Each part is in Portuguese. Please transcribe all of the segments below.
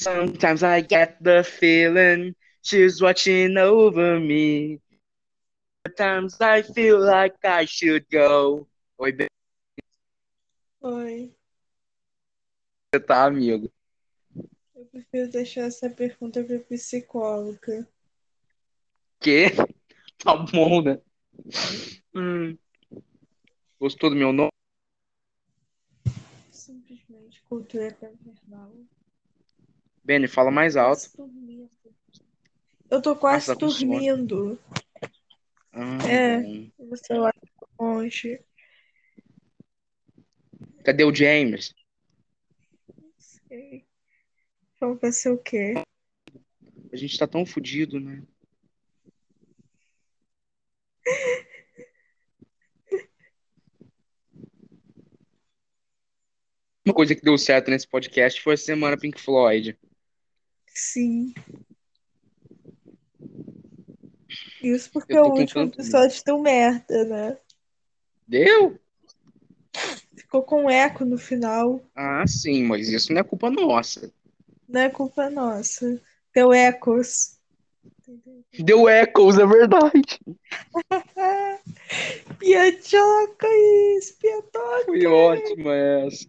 Sometimes I get the feeling she's watching over me. Sometimes I feel like I should go. Oi, bem, Oi. você tá, amigo? Eu prefiro deixar essa pergunta para psicóloga. Que? Tá bom, né? Hum. Gostou do meu nome? Simplesmente cultura carnal. Benny, fala mais alto. Eu tô quase sono. dormindo. Ah, É. bom. O celular tá longe. Cadê o James? Não sei. Vai ser o quê? A gente tá tão fudido, né? Uma coisa que deu certo nesse podcast foi a semana Pink Floyd. Sim. Isso porque Eu tô o último episódio deu merda, né? Deu? Ficou com eco no final. Ah, sim, mas isso não é culpa nossa. Não é culpa nossa. Deu ecos. Deu echoes, é verdade. Piadoca isso, piadoca. Foi ótima essa.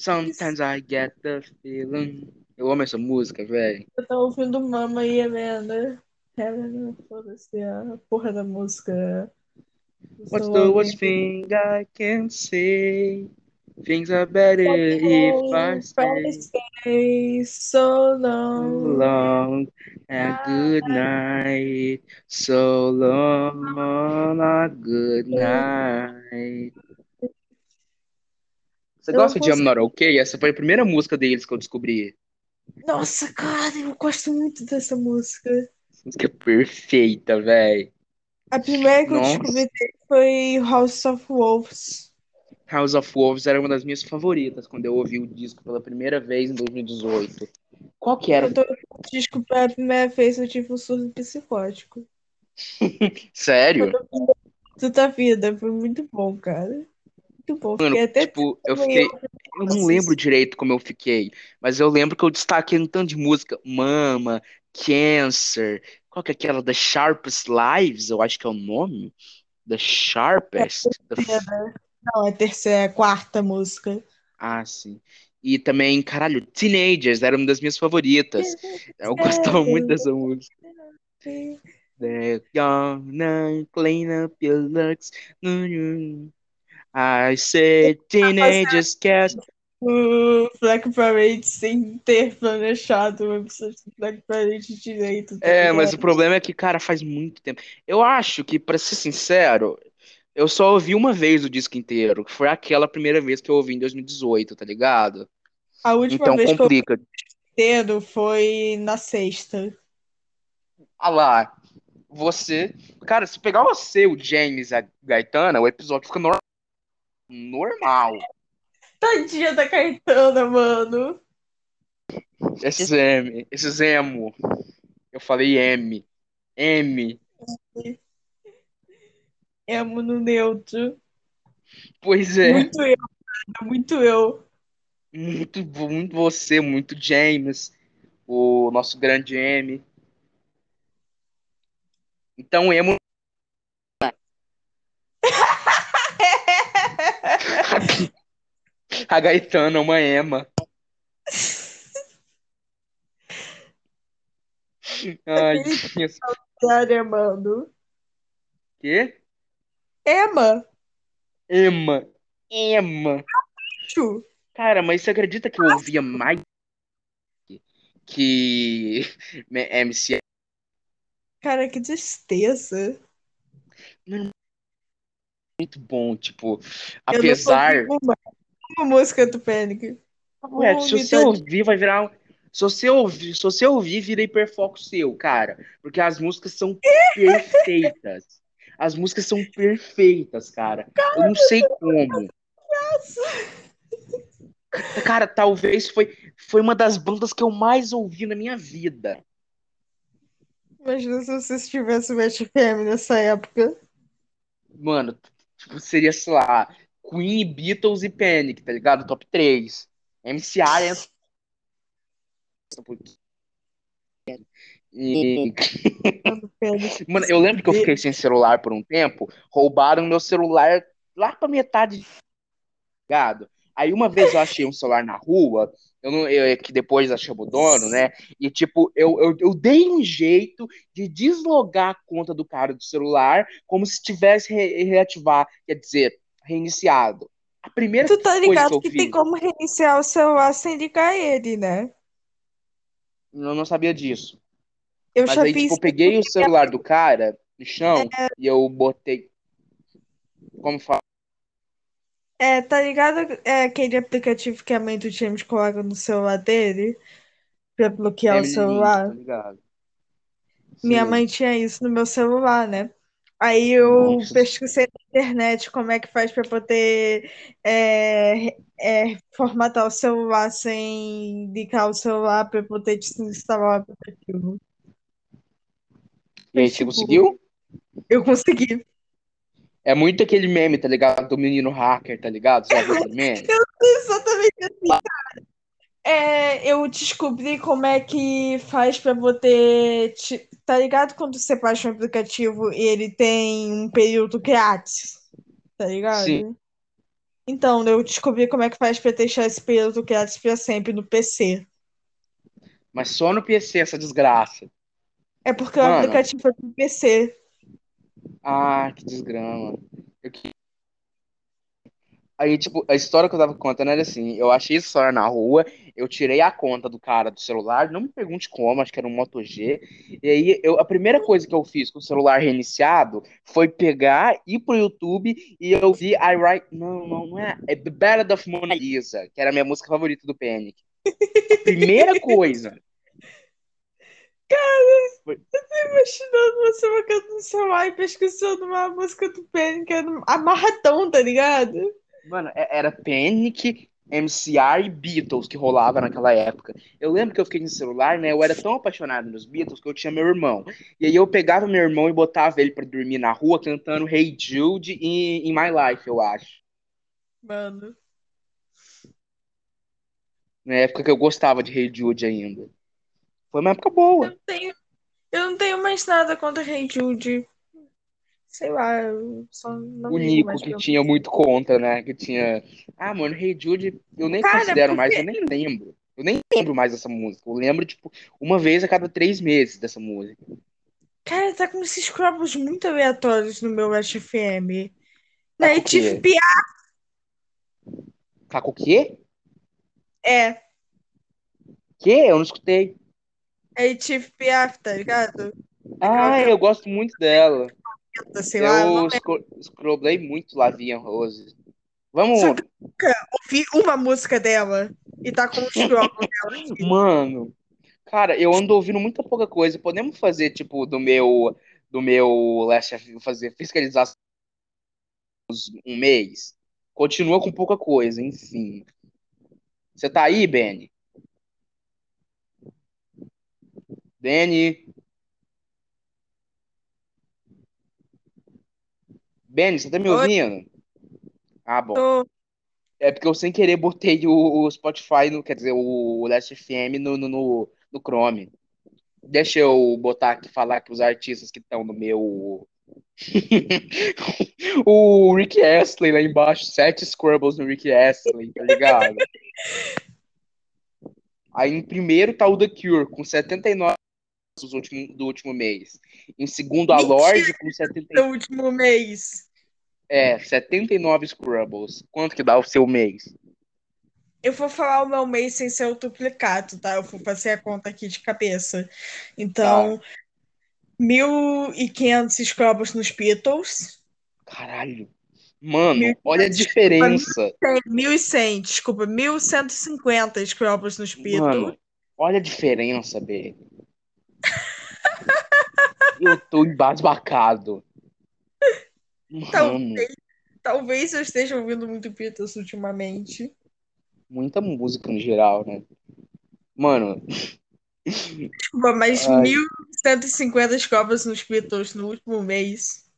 Sometimes I get the feeling. Eu amo essa música, velho. Eu tava ouvindo Mama e Helena. Helena, foda-se a porra da música. What's the worst thing I can say? Things are better if I stay stay so long. long. A good night. So long, a good night. Você Eu gosta de I'm Not Okay? Essa foi a primeira música deles que eu descobri. Nossa, cara, eu gosto muito dessa música. Essa música é perfeita, velho. A primeira que eu Nossa. descobri dele foi House of Wolves. House of Wolves era uma das minhas favoritas quando eu ouvi o disco pela primeira vez em 2018. Qual que era? Quando eu o disco pela primeira vez, eu tive um surto psicótico. Sério? Tudo da vida, foi muito bom, cara. Muito bom. Mano, até tipo, eu fiquei. Eu não lembro direito como eu fiquei, mas eu lembro que eu destaquei um tanto de música. Mama, Cancer. Qual que é aquela? The Sharpest Lives, eu acho que é o nome. The Sharpest. The- Não, é terceira, é quarta música. Ah, sim. E também, caralho, Teenagers era uma das minhas favoritas. Eu gostava muito dessa música. They're gonna clean up your looks. I said teenagers can't. O Black Parade sem ter planejado o episódio do Black Parade direito. tá É, mas o ligado? problema é que, cara, faz muito tempo. Eu acho que, pra ser sincero, eu só ouvi uma vez o disco inteiro, que foi aquela primeira vez que eu ouvi em 2018, tá ligado? A última Então vez que eu ouvi complica. inteiro foi na sexta. Ah lá, você. Cara, se pegar você, o James e a Gaetana, o episódio fica nor- normal. Tadinha da Caetana, mano. Esses M, esses emo. Eu falei M. M. Emo no neutro. Pois é. Muito eu, cara, muito eu. Muito, muito você, muito James, o nosso grande M. Então, emo. A Gaetana é uma ema. Ai, Deus. Cara, mano. Quê? Emma. Ema. Ema. Chu. Cara, mas você acredita que eu ouvia mais que MC? Cara, que tristeza. Muito bom, tipo, Eu não apesar. Uma, música do Panic. Ué, se você ouvir, vai virar. um- Se você ouvir, se você ouvir, vira hiperfoco seu, cara. Porque as músicas são perfeitas. As músicas são perfeitas, cara. Eu não sei como. Cara, talvez foi, foi uma das bandas que eu mais ouvi na minha vida. Imagina se você estivesse no FM nessa época. Mano, tipo, seria, sei lá, Queen, Beatles e Panic, tá ligado? Top 3. MCA é. E... Mano, eu lembro que eu fiquei sem celular por um tempo, roubaram meu celular lá pra metade ligado? Aí uma vez eu achei um celular na rua, eu não, eu, que depois achei o dono, né? E tipo, eu, eu, eu, dei um jeito de deslogar a conta do cara do celular como se tivesse re reativar, quer dizer, reiniciado. A primeira Tu tá ligado que, que tem como reiniciar o celular sem ligar ele, né? Eu não sabia disso. Eu Mas já aí, tipo, eu peguei o celular do cara no chão É. e eu botei. Como fala? É, tá ligado? É aquele aplicativo que a mãe do James coloca no celular dele pra bloquear o Family Link, celular. tá ligado? Minha Sim. mãe tinha isso no meu celular, né? Aí eu Nossa. pesquisei na internet como é que faz pra poder é, é, formatar o celular sem ligar o celular pra poder desinstalar o aplicativo. E aí, você tipo, conseguiu? Eu consegui. É muito aquele meme, tá ligado? Do menino hacker, tá ligado? Aquele meme? Exatamente assim, cara. É, eu descobri como é que faz pra poder. te- Tá ligado quando você baixa um aplicativo e ele tem um período grátis? Tá ligado? Sim. Então, eu descobri como é que faz pra deixar esse período grátis pra sempre no PC. Mas só no PC essa desgraça. É porque o Mano. aplicativo é do PC. Ah, que desgrama. Eu que- Aí, tipo, a história que eu tava contando era assim: eu achei esse celular na rua, eu tirei a conta do cara do celular, não me pergunte como, acho que era um Moto G. E aí, eu, a primeira coisa que eu fiz com o celular reiniciado foi pegar, ir pro YouTube e eu vi I Write. Não, não, não é. É The Ballad of Mona Lisa, que era a minha música favorita do Panic. A primeira coisa. Imaginando você colocando no celular e pesquisando uma música do que era amarradão, tá ligado? Mano, é- era Panic, MCR e Beatles que rolava naquela época. Eu lembro que eu fiquei no celular, né? Eu era tão apaixonado nos Beatles que eu tinha meu irmão. E aí eu pegava meu irmão e botava ele pra dormir na rua cantando Hey Jude e In My Life, eu acho. Mano. Na época que eu gostava de Hey Jude ainda. Foi uma época Eu boa. não tenho, eu não tenho mais nada contra Hey Jude. Sei lá, eu só não O Nico mais que pra tinha muito contra, né? Que tinha. Ah, mano, Hey Jude, eu nem Cara, considero mais, porque- eu nem lembro. Eu nem lembro mais dessa música. Eu lembro, tipo, uma vez a cada três meses dessa música. Cara, tá com esses cromos muito aleatórios no meu FM. Tá Na o quê? Tif Piaf Tá com o quê? é. Que? Eu não escutei. É Tif Piaf, tá ligado? Ah, eu gosto muito dela. Sei lá, eu scrollei muito Lavinha Rose. Vamos, Só que nunca ouvi uma música dela e tá com cromos dela aqui. mano. Cara, eu ando ouvindo muita pouca coisa. Podemos fazer, tipo, do meu do meu Last fazer fiscalização um mês? Continua com pouca coisa, enfim. Você tá aí, Benny? Benny? Benny, você tá me ouvindo? Ah, bom. É porque eu sem querer botei o, o Spotify, no, quer dizer, o Last FM no, no, no, no Chrome. Deixa eu botar aqui, falar que os artistas que estão no meu. o Rick Astley lá embaixo, sete Scrubbles no Rick Astley, tá ligado? Aí em primeiro tá o The Cure, com 79 do último, do último mês. Em segundo, a Mentira! Lorde, com 70, no último mês. é, 79 Scrubbles. Quanto que dá o seu mês? Eu vou falar o meu mês sem ser o duplicado, tá? Eu vou fazer a conta aqui de cabeça. Então, 1.500 Scrubbles nos Beatles. Caralho. Mano, Mil- olha a diferença. 1.100, desculpa, 1.150 Scrubbles nos Beatles. Mano, olha a diferença, B. Eu tô embasbacado. Talvez, talvez eu esteja ouvindo muito Beatles ultimamente. muita música no geral, né? Mano, Desculpa, mas Ai. 1.150 Scrubbles nos Beatles no último mês.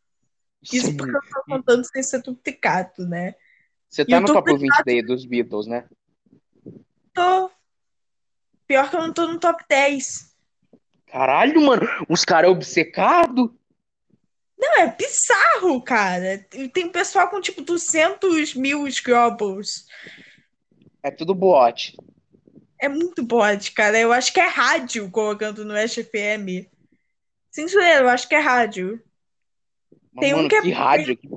Isso sim. porque eu tô contando sem ser duplicado, né? Você tá eu no top 20 daí dos Beatles, né? tô. Pior que eu não tô no top 10. Caralho, mano, os caras obcecados. Não, é bizarro, cara. Tem pessoal com tipo 200 mil Scrubbles. É tudo bot. É muito bot, cara. Eu acho que é rádio colocando no West FM. Sincero, eu acho que é rádio. Mas, Tem um mano, que é- que rádio. Que,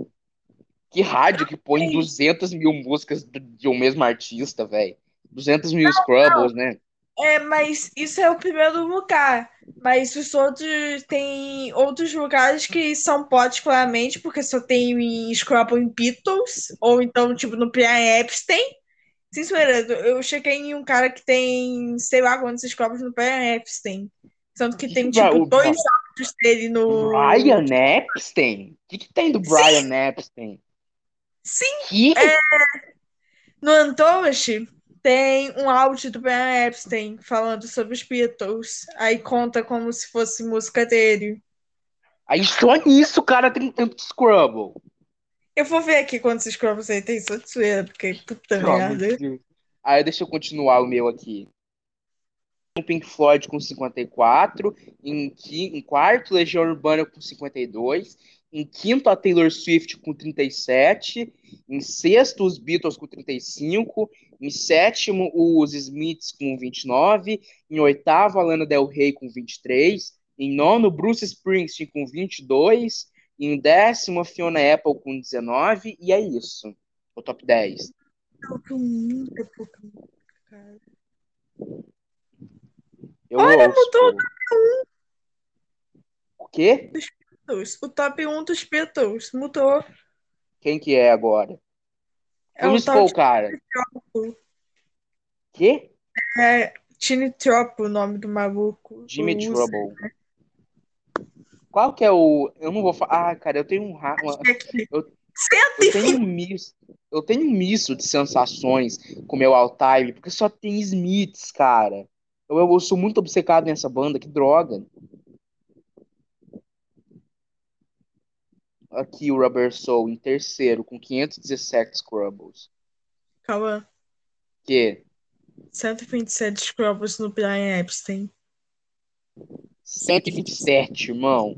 que rádio que põe 200 mil músicas de, um mesmo artista, velho. 200 mil Scrubbles, né? É, mas isso é o primeiro lugar. Mas os outros tem outros lugares que são potes claramente, porque só tem Scrabble em Beatles, ou então, tipo, no Brian Epstein. Sinceramente, eu cheguei em um cara que tem, sei lá quantos Scrabbles no Brian Epstein. Tanto que tem, o tipo, Bra- dois áudios dele no. Brian Epstein? O que, que tem do Brian Epstein? Sim, Que? no Antosh tem um áudio do Brian Epstein falando sobre os Beatles. Aí conta como se fosse música dele. Aí só nisso o cara tem tanto Scrubble. Eu vou ver aqui quantos Scrubbles ele tem, só de zoeira, porque puta de merda. Aí deixa eu continuar o meu aqui. O Pink Floyd com 54. Em, qui- em quarto, Legião Urbana com 52. Em quinto, a Taylor Swift com 37. Em sexto, os Beatles com 35. Em sétimo, os Smiths com 29. Em oitavo, a Lana Del Rey com 23. Em nono, Bruce Springsteen com 22. Em décimo, a Fiona Apple com 19. E é isso. O top 10. Eu tô muito pouca música, cara. Eu Olha, ouço, mudou pô. O quê? O top 1 dos Beatles mudou. Quem que é agora? É tal o cara. de Quê? é, Tiny Trop, o nome do maluco. Jimmy do Trouble. Qual que é o. Eu não vou falar. Ah, cara, eu tenho um. uma- Uzi. Eu- Eu 120 tenho um misto. Eu tenho um misto de sensações com o meu all-time, porque só tem Smiths, cara. Eu, eu sou muito obcecado nessa banda, que droga. Aqui o Rubber Soul em terceiro, com 517 Scrubbles. Calma. Que? 127 Scrubbles no Brian Epstein. 127, irmão.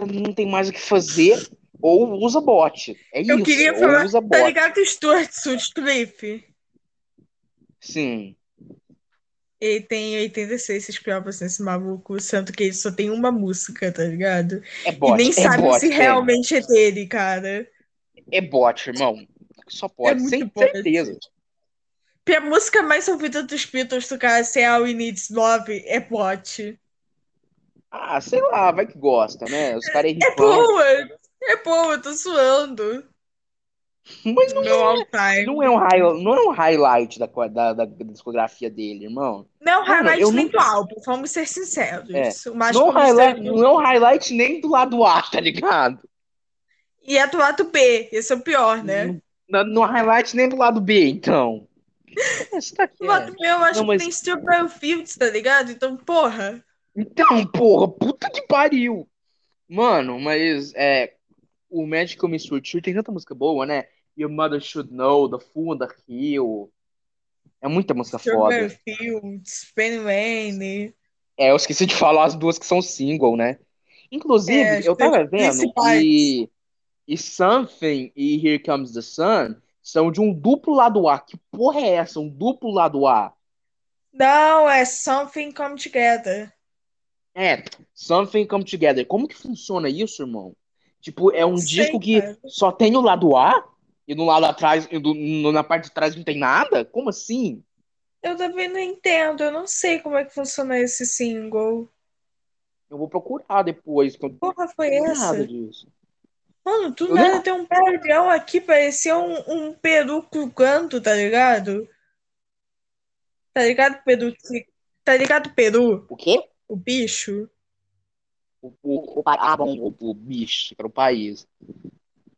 Não tem mais o que fazer. Ou usa bot. É Eu isso. queria ou falar, usa tá bot. ligado Stuart Sutcliffe? Sim. Ele tem 86 Scrubbles nesse maluco, sendo que ele só tem uma música, tá ligado? É E bot. nem é sabe bot, se velho. realmente é dele, cara. É bot, irmão. Só pode, É muito sem bot. certeza. Porque a música mais ouvida dos Beatles do cara ser All We Need Love é bot. Ah, sei lá, vai que gosta, né? Os caras É rifam. boa! É boa, eu tô suando. Mas meu all time. não é um, high, não é um highlight da, da, da discografia dele, irmão. Não é um highlight nem nunca- do álbum, vamos ser sinceros. É. Não é, um highlight, misterioso- não é um highlight nem do lado A, tá ligado? E é do lado B, esse é o pior, né? Não, não é highlight nem do lado B, então. Tá aqui, Do é. lado B eu acho Não, mas- que tem Strawberry Fields, tá ligado? Então, porra. Então, porra, puta que pariu. Mano, mas é, o Magical Mystery Tour tem tanta música boa, né? Your Mother Should Know, The Fool on the Hill. É muita música Strawberry foda. Fields, Penny Lane. É, eu esqueci de falar as duas que são single, né? Inclusive, É, eu tava vendo principais. e, e Something e Here Comes the Sun são de um duplo lado A. Que porra é essa? Um duplo lado A? Não, é Something Come Together. É, Something Come Together. Como que funciona isso, irmão? Tipo, é um Não sei, disco que cara. só tem o lado A e no lado atrás, do- na parte de trás não tem nada? Como assim? Eu também não entendo, eu não sei como é que funciona esse single. Eu vou procurar depois, que eu não Porra, foi sei essa? nada disso. Mano, do Eu nada nem- tem um perdão aqui, parecia um, um peru canto, tá ligado? Tá ligado, peru? Tá ligado, peru? O quê? O bicho? O, o, o, ah, bom, o, o bicho, para o país.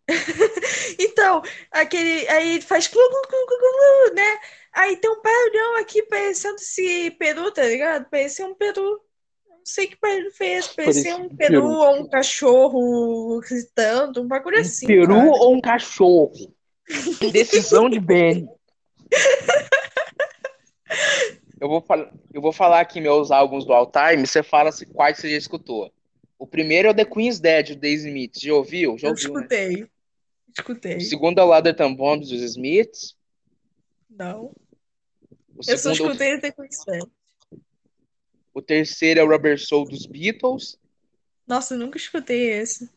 Então, aquele. Aí faz clu, clu, clu, clu, clu, né? Aí tem um barulhão aqui parecendo esse peru, tá ligado? Parecia um peru. Não sei que foi esse. Parecia um um peru peru. ou um cachorro gritando, um bagulho Um assim. peru cara. ou um cachorro? Decisão de Ben. Eu vou, eu vou falar aqui meus álbuns do All Time, você fala se quais você já escutou. O primeiro é o The Queen's Dead, do The Smiths. Já ouviu? Já eu ouviu, escutei. Né? Escutei. O segundo é o Leather Bombs dos Smiths. Não. O eu só segundo, escutei o The Queen's Dead. O terceiro é o Rubber Soul dos Beatles. Nossa, eu nunca escutei esse.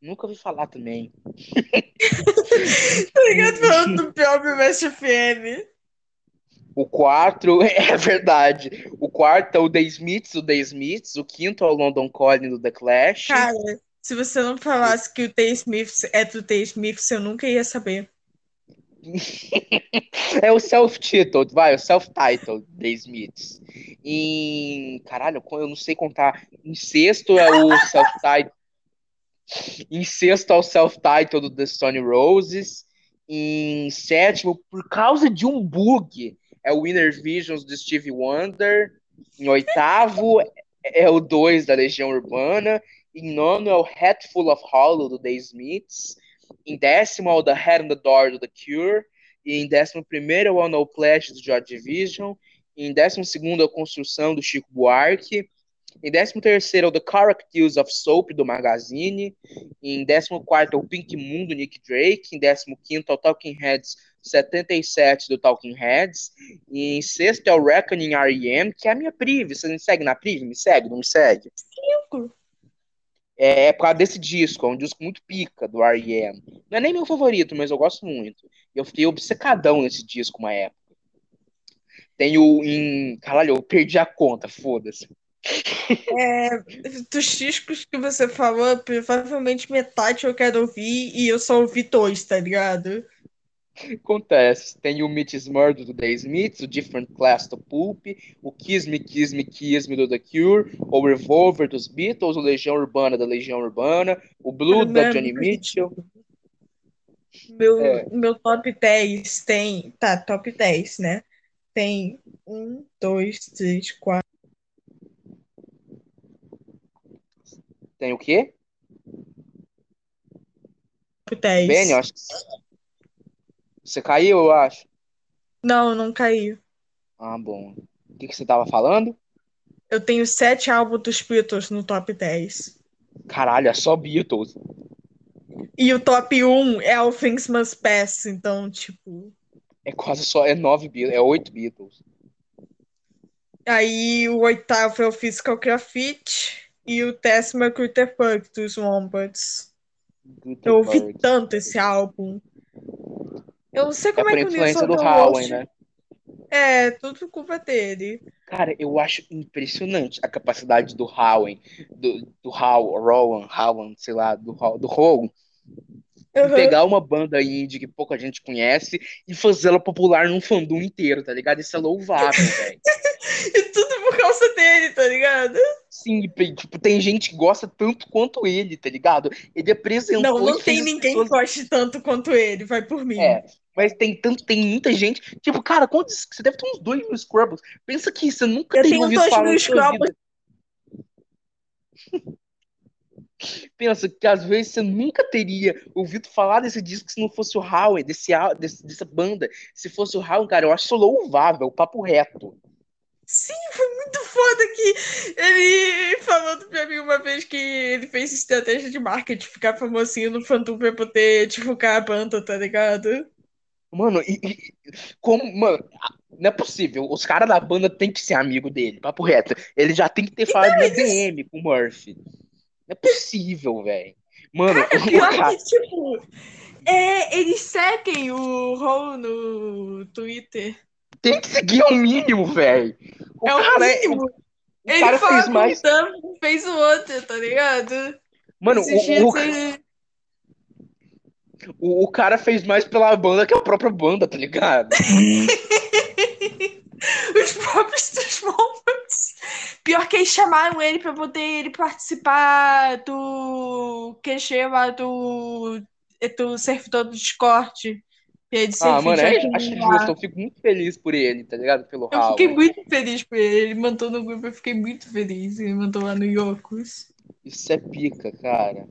Nunca ouvi falar também. tá ligado falando do pior Best FM. O quarto, é verdade. O quarto é o The Smiths, o The Smiths. O quinto é o London Calling do The Clash. Cara, se você não falasse que o The Smiths é do The Smiths, eu nunca ia saber. é o self-titled, vai, o self-titled The Smiths. Em. Caralho, eu não sei contar. Em sexto é o self-titled. Em sexto é o self-titled do The Stone Roses. Em sétimo, por causa de um bug, é o Inner Visions do Steve Wonder. Em oitavo é o 2 da Legião Urbana. Em nono é o Hatful of Hollow do The Smiths. Em décimo é o The Head on the Door do The Cure. E em décimo primeiro é o No Clash do Joy Division. E em décimo segundo é a Construção do Chico Buarque. Em 13 é o The Characters of Soap, do Magazine. Em 14 é o Pink Moon, do Nick Drake. Em 15 é o Talking Heads 77, do Talking Heads. E em sexto é o Reckoning R.E.M., que é a minha Priv. Você me segue na Priv? Me segue? Não me segue? Cinco. É, é por causa desse disco, é um disco muito pica do R.E.M. Não é nem meu favorito, mas eu gosto muito. Eu fiquei obcecadão nesse disco uma época. Tenho em. Caralho, eu perdi a conta, foda-se. É, dos discos que você falou, provavelmente metade eu quero ouvir e eu só ouvi dois, tá ligado? Acontece. Tem o Mitch's Murder do The Smiths, o Different Class do Pulp, o Kiss Me, Kiss Me, Kiss Me do The Cure, o Revolver dos Beatles, o Legião Urbana da Legião Urbana, o Blood da Johnny Mitchell. Meu, é. meu top 10 tem. Tá, top 10, né? Tem um, dois, três, quatro. Tem o quê? Top 10. Bem, eu acho que. Você caiu, eu acho. Não, não caiu. Ah, bom. O que, que você tava falando? Eu tenho sete álbuns dos Beatles no top 10. Caralho, é só Beatles. E o top 1 é o Things Must Pass, então, tipo. É quase só. É nove Beatles, é oito Beatles. Aí o oitavo é o Physical Graffiti e o décimo é Critter Punk dos Wombats. Eu ouvi tanto esse álbum. Eu não sei como é, é que o influência do Howen, né? É, tudo culpa dele. Cara, eu acho impressionante a capacidade do Howen, do, do How, Rowan, Howan, sei lá, do, do Howan, Uhum. Pegar uma banda indie que pouca gente conhece e fazer ela popular num fandom inteiro, tá ligado? Isso é louvável, velho. e tudo por causa dele, tá ligado? Sim, tipo, tem gente que gosta tanto quanto ele, tá ligado? Ele apresentou. Não, não tem ninguém pessoas... que goste tanto quanto ele, vai por mim. É, mas tem tanto, tem muita gente. Tipo, cara, quantos. Você deve ter uns 2 mil Scrubbles. Pensa que você nunca Eu tenho dois mil Scrubbles. Pensa que às vezes você nunca teria ouvido falar desse disco se não fosse o Howie, desse, desse, dessa banda. Se fosse o Howie, cara, eu acho louvável, papo reto. Sim, foi muito foda que ele falou pra mim uma vez que ele fez estratégia de marketing, ficar famosinho no fandom pra poder divulgar a banda, tá ligado? Mano, e, e como, mano, não é possível. Os caras da banda tem que ser amigo dele, papo reto. Ele já tem que ter falado na DM com o Murphy. Não é possível, velho. Mano, cara, pior cara... que, tipo, é, eles seguem o Ron no Twitter. Tem que seguir ao mínimo, velho. É o cara, é- mínimo. O ele cara fez mais. Um, fez o outro, tá ligado? Mano, o, o, ele... o, o cara fez mais pela banda que a própria banda, tá ligado? Os próprios Transformers. Pior que eles chamaram ele pra poder ele participar do. que chama do. do servidor do Discord. ah, mano, é, acho justo. Eu fico muito feliz por ele, tá ligado? Pelo Eu fiquei muito feliz por ele. Ele mandou no grupo, eu fiquei muito feliz. Ele mandou lá no Yokos. Isso é pica, cara.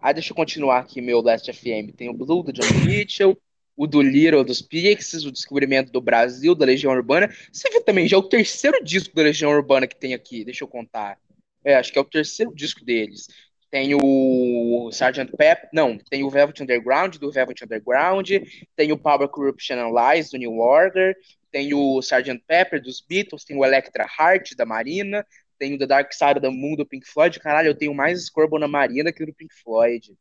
Aí deixa eu continuar aqui meu Last FM. Tem o Blue do John Mitchell, o do Little dos Pixies, o Descobrimento do Brasil, da Legião Urbana. Você viu também, já é o terceiro disco da Legião Urbana que tem aqui, deixa eu contar. É, acho que é o terceiro disco deles. Tem o Sgt. Pep, não, tem o Velvet Underground, do Velvet Underground, tem o Power Corruption and Lies, do New Order, tem o Sgt. Pepper, dos Beatles, tem o Electra Heart, da Marina, tem o The Dark Side of the Moon, do Pink Floyd, caralho, eu tenho mais Scorbo na Marina que do Pink Floyd.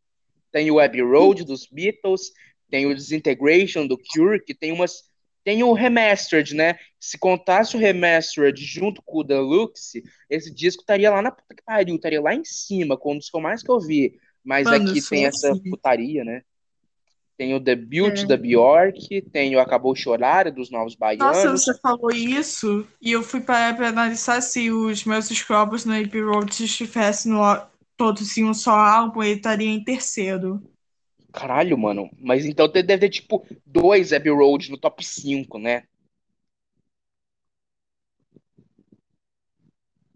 Tem o Abbey Road, dos Beatles, tem o Disintegration, do Cure, que tem umas tem o Remastered, né? Se contasse o Remastered junto com o Deluxe, esse disco estaria lá na puta que pariu, estaria lá em cima, como os que eu mais que eu vi. Mas Mano, aqui tem essa assim. putaria, né? Tem o Debut é. da Bjork, tem o Acabou Chorar dos Novos Baianos. Nossa, você falou isso e eu fui para analisar se os meus scrubs no AP Road estivessem no, todos em um só álbum, ele estaria em terceiro. Caralho, mano. Mas então deve ter, tipo, dois Abbey Road no top 5, né?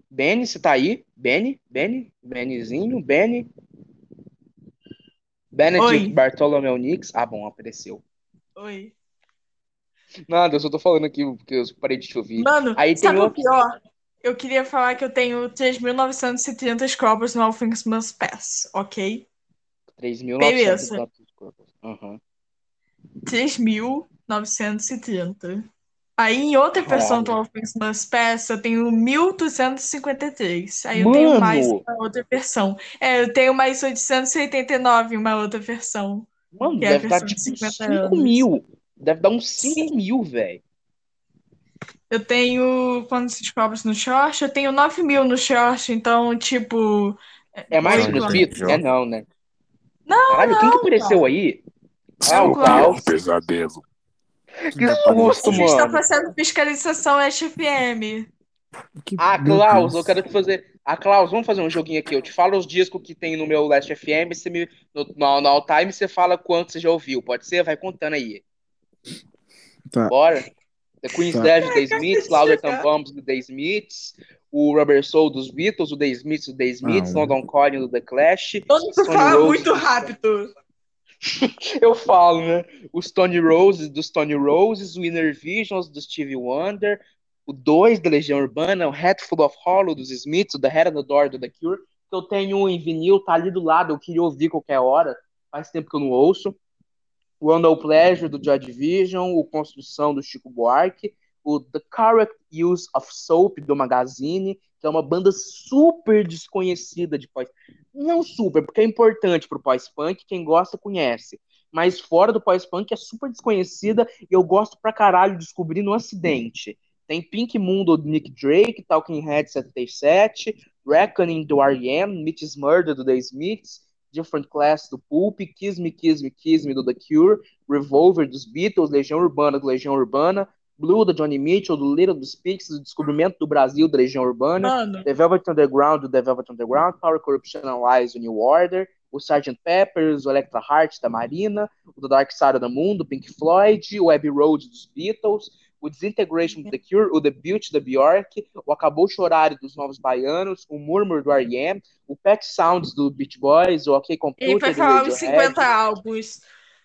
Benny, você tá aí? Benny? Benny? Bennyzinho? Benny? Benedict Oi. Bartolomeu Nix. Ah, bom, apareceu. Oi. Nada, eu só tô falando aqui porque eu parei de te ouvir. Mano, aí sabe tem o pior? Eu queria falar que eu tenho 3.930 scrubs no All Things Must Pass, ok? 3.900 uhum. 3.930. Aí em outra versão do Offense Must Pass eu tenho 1.253. Aí Mano. eu tenho mais uma outra versão. É, eu tenho mais 889 em uma outra versão. Mano, é deve dar tipo 5 mil. Deve dar uns 5 mil, velho. Eu tenho. Quando se descobre no short, eu tenho 9 mil no short, então, tipo. É mais que nos Beatles? É não, né? Não, Caralho, não, quem que apareceu aí? Ah, o Klaus. Pesadelo. Que susto, mano. A gente tá fazendo fiscalização SFM. Ah, Klaus, eu quero te fazer. Ah, Klaus, vamos fazer um joguinho aqui. Eu te falo os discos que tem no meu Last FM, você me, no, no, no All Time você fala quanto você já ouviu. Pode ser? Vai contando aí. Tá. Bora. The Queen's tá. Dead, The Smiths, Louder Than Bombs, do The Smiths, o Rubber Soul dos Beatles, o The Smiths, o The Smiths, ah, London Calling do The Clash. Todo mundo fala muito rápido. Eu falo, né? O Stone Roses dos Stone Roses, o Inner Visions do Stevie Wonder, o 2 da Legião Urbana, o Hatful of Hollow dos Smiths, o The Head on the Door do The Cure, que eu tenho em vinil, tá ali do lado, eu queria ouvir qualquer hora, faz tempo que eu não ouço. O Under Pleasure do Joy Division, o Construção do Chico Buarque, o The Correct Use of Soap do Magazine, que é uma banda super desconhecida de pós. Não super, porque é importante pro pós-punk, quem gosta conhece. Mas fora do pós-punk é super desconhecida e eu gosto pra caralho de descobrir no acidente. Tem Pink Moon do Nick Drake, Talking Head 77, Reckoning do R.E.M., Mitch's Murder do The Smiths, Different Class do Pulp, Kiss Me, Kiss Me, Kiss Me do The Cure, Revolver dos Beatles, Legião Urbana do Legião Urbana, Blue, do Johnny Mitchell, do Little dos Pixies, do Descobrimento do Brasil, da Legião Urbana, Mano. The Velvet Underground, do The Velvet Underground, Power Corruption and Lies, do New Order, o Sgt. Peppers, o Electra Heart, da Marina, o The Dark Side of the Moon, do Pink Floyd, o Abbey Road, dos Beatles, o Disintegration do The Cure, o The Beauty, da Bjork, o Acabou Chorar, dos Novos Baianos, o Murmur, do R.E.M., o Pet Sounds, do Beach Boys, o OK Computer, Ele vai falar os 50 álbuns.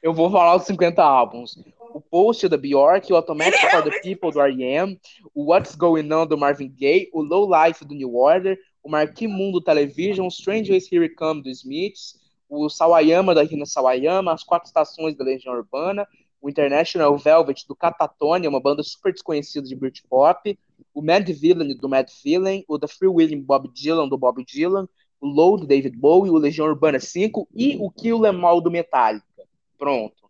Eu vou falar os 50 álbuns o Post da Bjork, o Automatic for the People do R.E.M., o What's Going On do Marvin Gaye, o Low Life do New Order, o Marquee Moon do Television, Strangers Here Come do Smiths, o Sawayama da Rina Sawayama, as quatro estações da Legião Urbana, o International Velvet do Catatonia, uma banda super desconhecida de Britpop, o Mad Villain do Mad Villain, o The Free Willing Bob Dylan do Bob Dylan, o Low do David Bowie, o Legião Urbana 5 e o Kill Em All do Metallica. Pronto.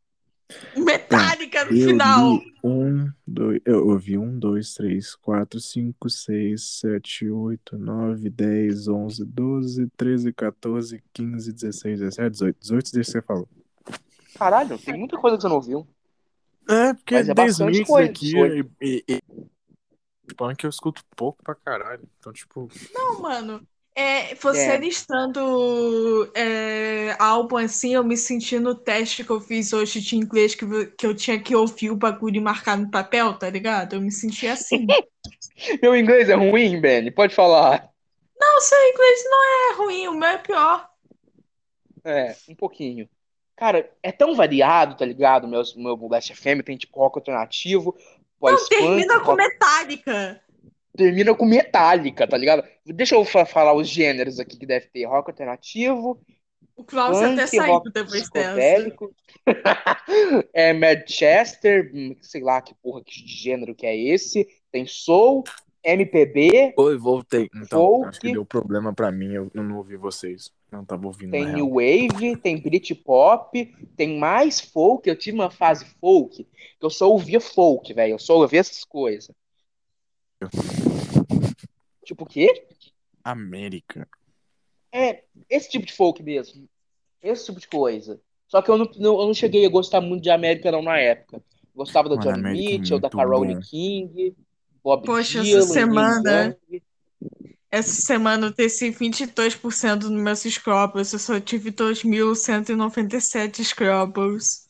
Metálica no eu final. um, dois, eu ouvi um, dois, três, quatro, cinco, seis, sete, oito, nove, dez, onze, doze, treze, 14, 15, 16, 17, 18. 18 desde que você falou. Caralho, tem muita coisa que você não ouviu. É, porque Mas é 10 mix aqui e, e, e, punk eu escuto pouco pra caralho. Então, tipo. Não, mano. É, você é. listando é, álbum assim, eu me senti no teste que eu fiz hoje de inglês, que, que eu tinha que ouvir o bagulho e marcar no papel, tá ligado? Eu me senti assim. meu inglês é ruim, Ben? Pode falar. Não, seu inglês não é ruim, o meu é pior. É, um pouquinho. Cara, é tão variado, tá ligado? Meu, meu Blast FM tem tipo rock alternativo, Não, termina com rock- Metallica. Termina com metálica, tá ligado? Deixa eu fa- falar os gêneros aqui que deve ter. Rock alternativo, O Klaus até punk, saiu rock depois dessa. é Manchester, hum, sei lá que porra que gênero que é esse. Tem soul, MPB, Oi, voltei. Então, Folk. acho que deu problema pra mim, eu não ouvi vocês. Não tava ouvindo tem new wave, tem Britpop, tem mais folk. Eu tive uma fase folk que eu só ouvia folk, velho. Eu só ouvia essas coisas. Tipo o quê? América. É, esse tipo de folk mesmo. Esse tipo de coisa. Só que eu não, não- eu não cheguei a gostar muito de América não na época. Gostava da Mano, Johnny América é Mitchell, da muito Carole bom. King, Bob Poxa, essa Dylan, Neil semana-. Essa semana eu desci 22% nos meus Scrabbles. Eu só tive 2.197 Scrabbles.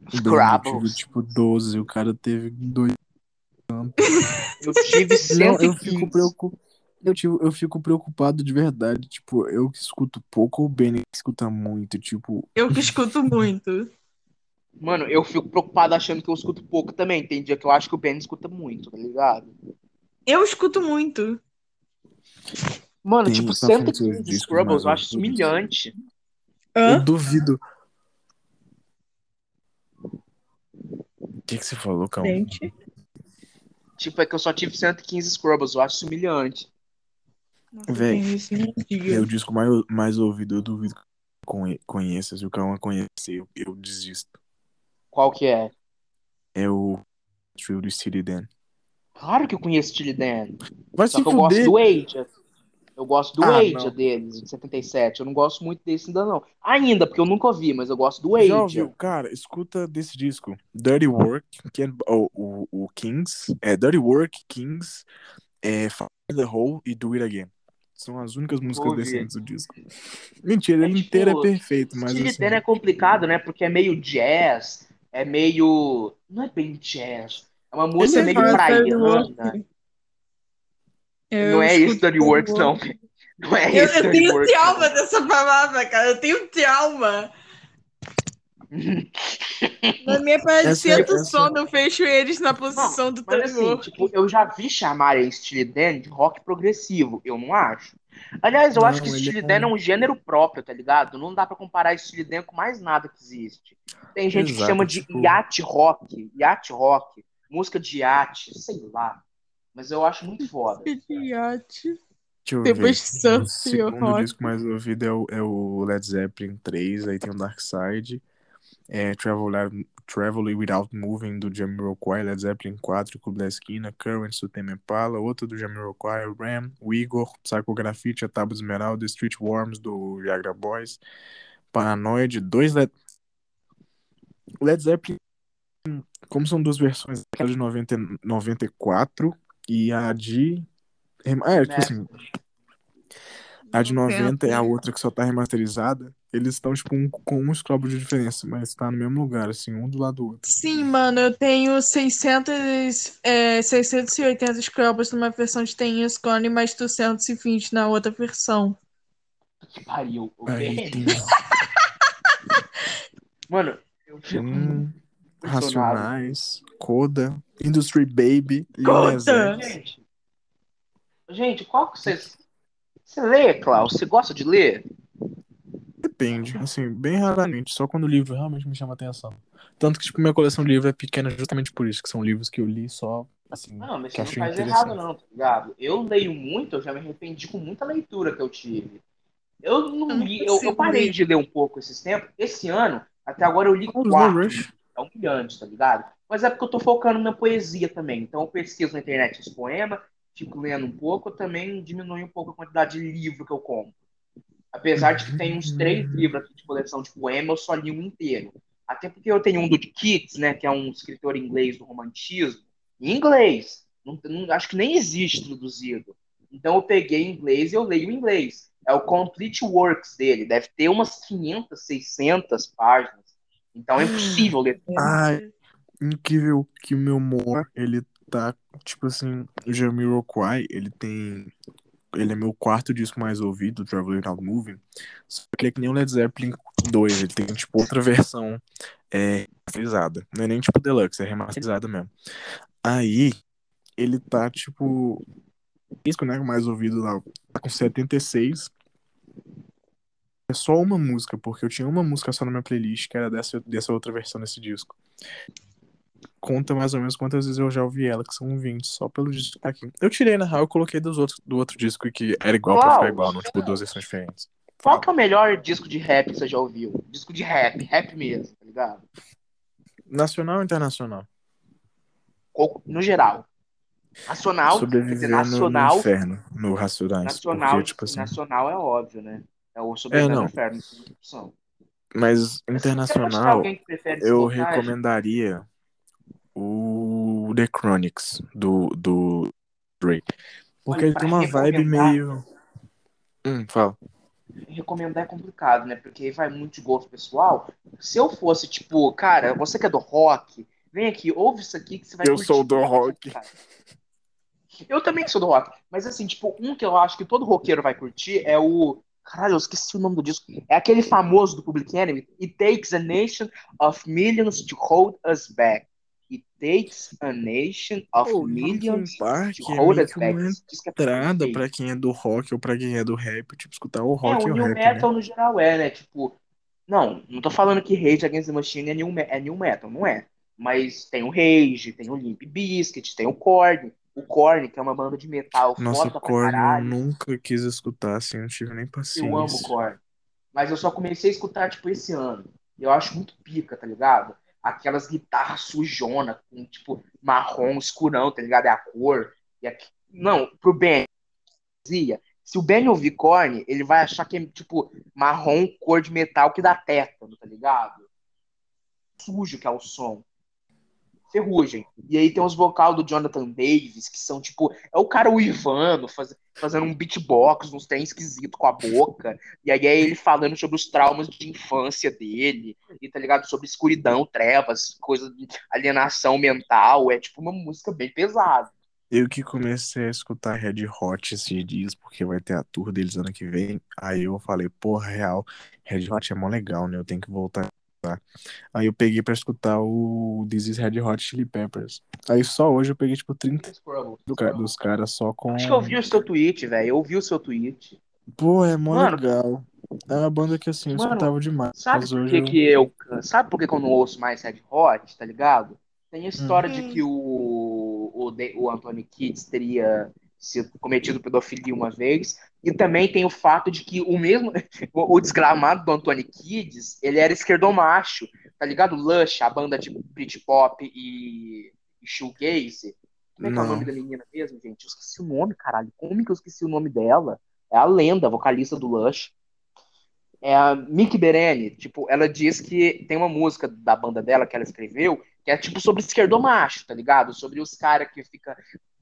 Eu tive Scrabbles. tipo 12, o cara teve dois. Eu tive Não, eu 115. fico preocupado. Eu, tive, eu fico preocupado de verdade. Tipo, eu que escuto pouco, o Benny que escuta muito. Tipo, Eu que escuto muito. Mano, eu fico preocupado achando que eu escuto pouco também. Tem dia que eu acho que o Ben escuta muito, tá ligado? Eu escuto muito. Mano, Tem tipo, essa fonte de 115 discos Scrubbles, eu acho isso humilhante. eu Hã? duvido. O que, que você falou, Calma? Gente. Tipo, é que eu só tive 115 Scrubbles, eu acho isso humilhante. Véi. É o disco mais, mais ouvido, eu duvido que conhe- conheça. Se o Calma conhecer, eu, eu desisto. Qual que é? É o Thrill do City Dan. Claro que eu conheço Steely Dan. Vai Só se que eu gosto fuder. do Age. Eu gosto do Ah, Age deles, de 77. Eu não gosto muito desse ainda não. Ainda, porque eu nunca ouvi, mas eu gosto do Já Age. ouviu? Cara, escuta desse disco. Dirty Work, que é, o, o, o Kings. É Dirty Work, Kings, é Fire the Hole e Do It Again. São as únicas músicas ouvir. decentes do disco. Mentira, É ele tipo, inteiro é perfeito, mas Steely assim, é complicado, né? Porque é meio jazz, é meio... Não é bem jazz. É uma música Ele é meio praiana. Eu Não é isso, Works, não. Não é Eu, isso, eu tenho Works, trauma dessa palavra, cara. Eu tenho trauma. não. Na minha parecia do essa- sono, eu fecho eles na posição do Mas Dirty assim, tipo, eu já vi chamarem Steely Dan de rock progressivo. Eu não acho. Aliás, eu Não, acho que Steely é Dan um- é um gênero próprio, tá ligado? Não dá pra comparar Steely Dan com mais nada que existe. Tem gente que Exato, chama de tipo- yacht rock, yacht rock, música de iate, sei lá. Mas eu acho muito foda. Idiota. deixa eu Depois ver. surf O segundo rock. disco mais ouvido é o, é o Led Zeppelin 3, aí tem o Dark Side, é Travel, Travel Without Moving do Jamiroquai, Led Zeppelin 4, Clube da Esquina, Currents do Tame Impala, outro do Jamiroquai, Ram, o Igor, Psycho Graffiti, a Tábua Esmeralda, Street Worms do Viagra Boys, Paranoid, dois Led... Led Zeppelin, como são duas versões, aquela de 90, 94 e a de... Ah, é, tipo Né? assim, a de 90 é a outra que só tá remasterizada. Eles estão, tipo, um, com um scrub de diferença, mas tá no mesmo lugar, assim, um do lado do outro. Sim, mano, eu tenho 600, é, 680 Scrubbles numa versão de Ten Years Gone e mais 220 na outra versão. Que pariu. o Aí Mano, eu fico um, impressionado. Racionais, Coda, Industry Baby, Coda! Gente, gente, qual que vocês. Você lê, Klaus? Você gosta de ler? Depende, assim, bem raramente, só quando o livro realmente me chama a atenção. Tanto que, tipo, minha coleção de livros é pequena justamente por isso, que são livros que eu li só, assim, Não, mas que você não faz errado, não, tá ligado? Eu leio muito, eu já me arrependi com muita leitura que eu tive. Eu não li, eu, eu parei de ler um pouco esses tempos. Esse ano, até agora eu li quatro. É humilhante, tá ligado? Mas é porque eu tô focando na poesia também. Então eu pesquiso na internet os poemas, fico lendo um pouco, eu também diminui um pouco a quantidade de livro que eu compro. Apesar de que tem uns três livros aqui de coleção de poema, eu só li um inteiro. Até porque eu tenho um do Keats, né, que é um escritor inglês do romantismo, em inglês. Não, não- acho que nem existe traduzido. Então eu peguei em inglês e eu leio em inglês. É o Complete Works dele. Deve ter umas 500, 600 páginas. Então é impossível ler Ai, incrível que o meu humor, ele tá, tipo assim, o Jamiroquai, ele tem, ele é meu quarto disco mais ouvido, Travel Without Moving, só que ele é que nem o Led Zeppelin 2. Ele tem, tipo, outra versão é, remasterizada. Não é nem, tipo, deluxe, é remasterizada mesmo. Aí, ele tá, tipo... Disco, né? Mais ouvido lá. Tá com 76. É só uma música, porque eu tinha uma música só na minha playlist, que era dessa, dessa outra versão desse disco. Conta mais ou menos quantas vezes eu já ouvi ela, que são 20, só pelo disco aqui. Eu tirei, na real, eu coloquei dos outros, do outro disco que era igual pra Uau. ficar igual, não, tipo, duas versões diferentes. Qual que é o melhor disco de rap que você já ouviu? Disco de rap, rap mesmo, tá ligado? Nacional ou internacional? No geral. Nacional, dizer, Sobreviver no, no nacional, inferno, no Racionais. nacional, Porque, tipo assim, nacional é óbvio, né? É o Sobreviver É, no Inferno, mas internacional, eu recomendaria o The Chronics, do, do Drake. Porque Olha, ele tem uma vibe meio... Hum, fala. recomendar é complicado, né? Porque vai muito de gosto pessoal. Se eu fosse, tipo, cara, você que é do rock, vem aqui, ouve isso aqui que você vai Eu curtir. sou do rock. Cara. Eu também sou do rock. Mas assim, tipo, um que eu acho que todo roqueiro vai curtir é o. Caralho, eu esqueci o nome do disco. É aquele famoso do Public Enemy. It takes a nation of millions to hold us back. It takes a nation of Pô, millions Park to é hold meio us back. uma é entrada pra quem é do rock ou pra quem é do rap, tipo, escutar o É, rock o e o new rap, né? metal no geral é, né? Tipo, não, não tô falando que Rage Against the Machine é new, é new metal, não é. Mas tem o Rage, tem o Limp Bizkit, tem o Korn. O Korn, que é uma banda de metal Nossa, foda pra Korn eu caralho. nunca quis escutar, assim, não tive nem Eu amo paciência. Korn. Mas eu só comecei a escutar, tipo, esse ano. E eu acho muito pica, tá ligado? Aquelas guitarras sujona, com, tipo, marrom escurão, tá ligado? É a cor. E aqui... Não, pro Ben, se o Ben ouvir Korn, ele vai achar que é, tipo, marrom, cor de metal que dá tétano, tá ligado? Sujo que é o som. Ferrugem. E aí tem os vocal do Jonathan Davis, que são, tipo, é o cara uivando, faz, fazendo um beatbox, uns trem esquisito com a boca. E aí é ele falando sobre os traumas de infância dele, e tá ligado? Sobre escuridão, trevas, coisa de alienação mental. É tipo uma música bem pesada. Eu que comecei a escutar Red Hot esses dias, porque vai ter a tour deles ano que vem. Aí eu falei, porra, real, Red Hot é mó legal, né? Eu tenho que voltar escutar. Aí eu peguei pra escutar o This is Red Hot Chili Peppers. Aí só hoje eu peguei, tipo, 30 do dos caras só com. Acho que eu vi o seu tweet, velho. Eu vi o seu tweet. Pô, é mó Mano. legal. É uma banda que assim, eu Mano, escutava demais. Sabe mas por que, eu... que eu. Sabe por que, eu não ouço mais Red Hot, tá ligado? Tem a história de Hum. que o, o, De- o Anthony Kidd teria sido cometido pedofilia uma vez. E também tem o fato de que o mesmo. O, desgramado do Anthony Kids, ele era esquerdomacho, tá ligado? Lush, a banda de Britpop e, e Shoegaze. Como é que é o nome da menina mesmo, gente? Eu esqueci o nome, caralho. Como que eu esqueci o nome dela? É a lenda, a vocalista do Lush. É a Mick Bereni, tipo, ela diz que tem uma música da banda dela que ela escreveu, que é tipo sobre esquerdomacho, tá ligado? Sobre os caras que fica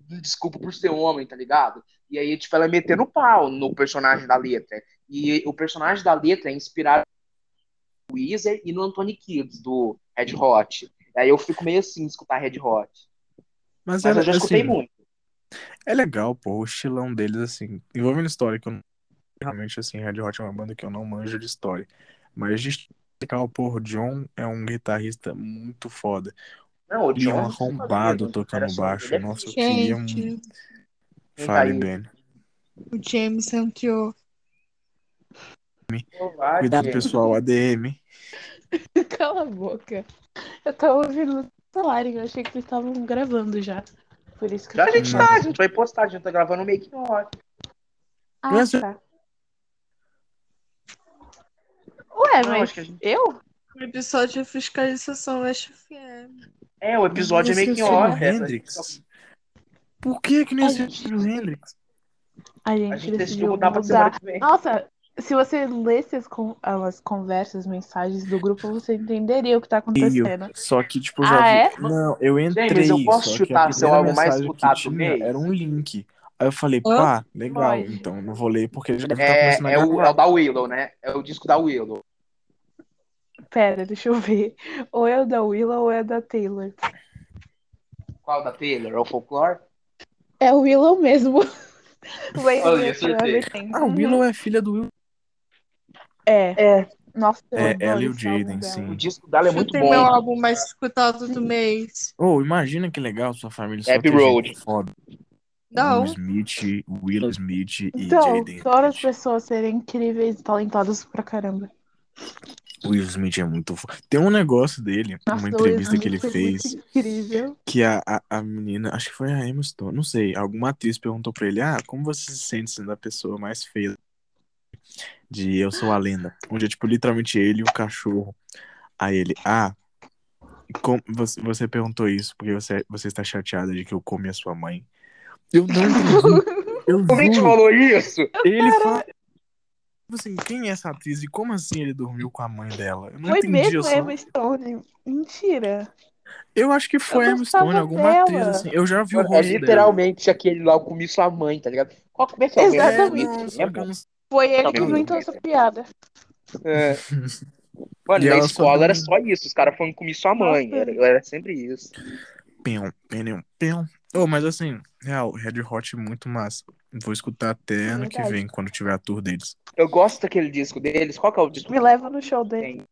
desculpa por ser homem, tá ligado? E aí, tipo, ela é metendo pau no personagem da letra. E o personagem da letra é inspirado no Weezer e no Anthony Kids, do Red Hot. Aí eu fico meio assim, escutar Red Hot. Mas, Mas eu já escutei assim, muito. É legal, pô, o estilão deles, assim, envolvendo história, que eu não... Realmente, assim, Red Hot é uma banda que eu não manjo de história. Mas de explicar, pô, o John é um guitarrista muito foda. Não, o Ele é um John arrombado tocando baixo. Nossa, eu queria um... Fale? Ben. o James entrou. Cuidado, pessoal, ADM. Cala a boca. Eu tava ouvindo o e eu achei que eles estavam gravando já. Por isso que Já a gente Não. tá, a gente vai postar, a gente tá gravando meio que off. Ah, Mas- tá. Ué, Não, mas acho que a gente- eu? O episódio de fiscalização West FM. É, o episódio é meio é off. essa- Hendrix. Por que que não A existe o Hendrix? A gente, A gente decidiu mudar pra semana que vem. Nossa, se você lesse as, con- as conversas, mensagens do grupo, você entenderia o que tá acontecendo. Só que, tipo, eu já Ah, vi. é? Não, eu entrei. James, eu posso só que chutar a seu primeira álbum mais mensagem escutado tinha mês? Era um link. Aí eu falei, pá, legal. Pode. Então, não vou ler porque já tá É, começando a é, o, é o da Willow, né? É o disco da Willow. Pera, deixa eu ver. Ou é o da Willow ou é da Taylor. Qual da Taylor? É o Folklore? É o Willow mesmo. Olha, acertei. Ah, o Willow é filha do Will. É. Nossa, eu É, ela e o Jaden, sim. O disco dela é muito bom. meu álbum mais escutado do mês. Oh, imagina que legal sua família só gente Road. foda. Não. Smith, Will Smith e Então, Jaden todas as pessoas serem incríveis e talentosas pra caramba. Will Smith é muito foda. Tem um negócio dele, Nossa, uma o entrevista que ele Smith é fez, incrível. que a, a, a menina, acho que foi a Emma Stone, não sei, alguma atriz perguntou pra ele, ah, como você se sente sendo a pessoa mais feia de Eu Sou a Lenda? Onde é, tipo, literalmente ele e um cachorro. Aí ele, ah, como, você, você perguntou isso porque você, você está chateada de que eu comi a sua mãe. Eu não entendi. Eu Como a gente juro. falou isso? Ele fala. Tipo assim, quem é essa atriz e como assim ele dormiu com a mãe dela? Eu não Foi entendi. mesmo eu, a só- Emma Stone. Mentira. eu acho que foi Emma Stone, alguma dela. atriz assim. Eu já vi o É rosto dela. literalmente aquele lá, comi sua mãe, tá ligado? Qual como é que é Exatamente. É, não, só É que Foi ele Não, que não, inventou essa piada. É. Mano, E na só escola deu era só isso, os caras falando comi sua mãe. Era, era sempre isso. Pium, pium, pium. Oh, mas assim, real, Red Hot é muito massa. Vou escutar até ano que vem, quando tiver a tour deles. Eu gosto daquele disco deles. Qual que é o disco? Me leva no show dele. Tem.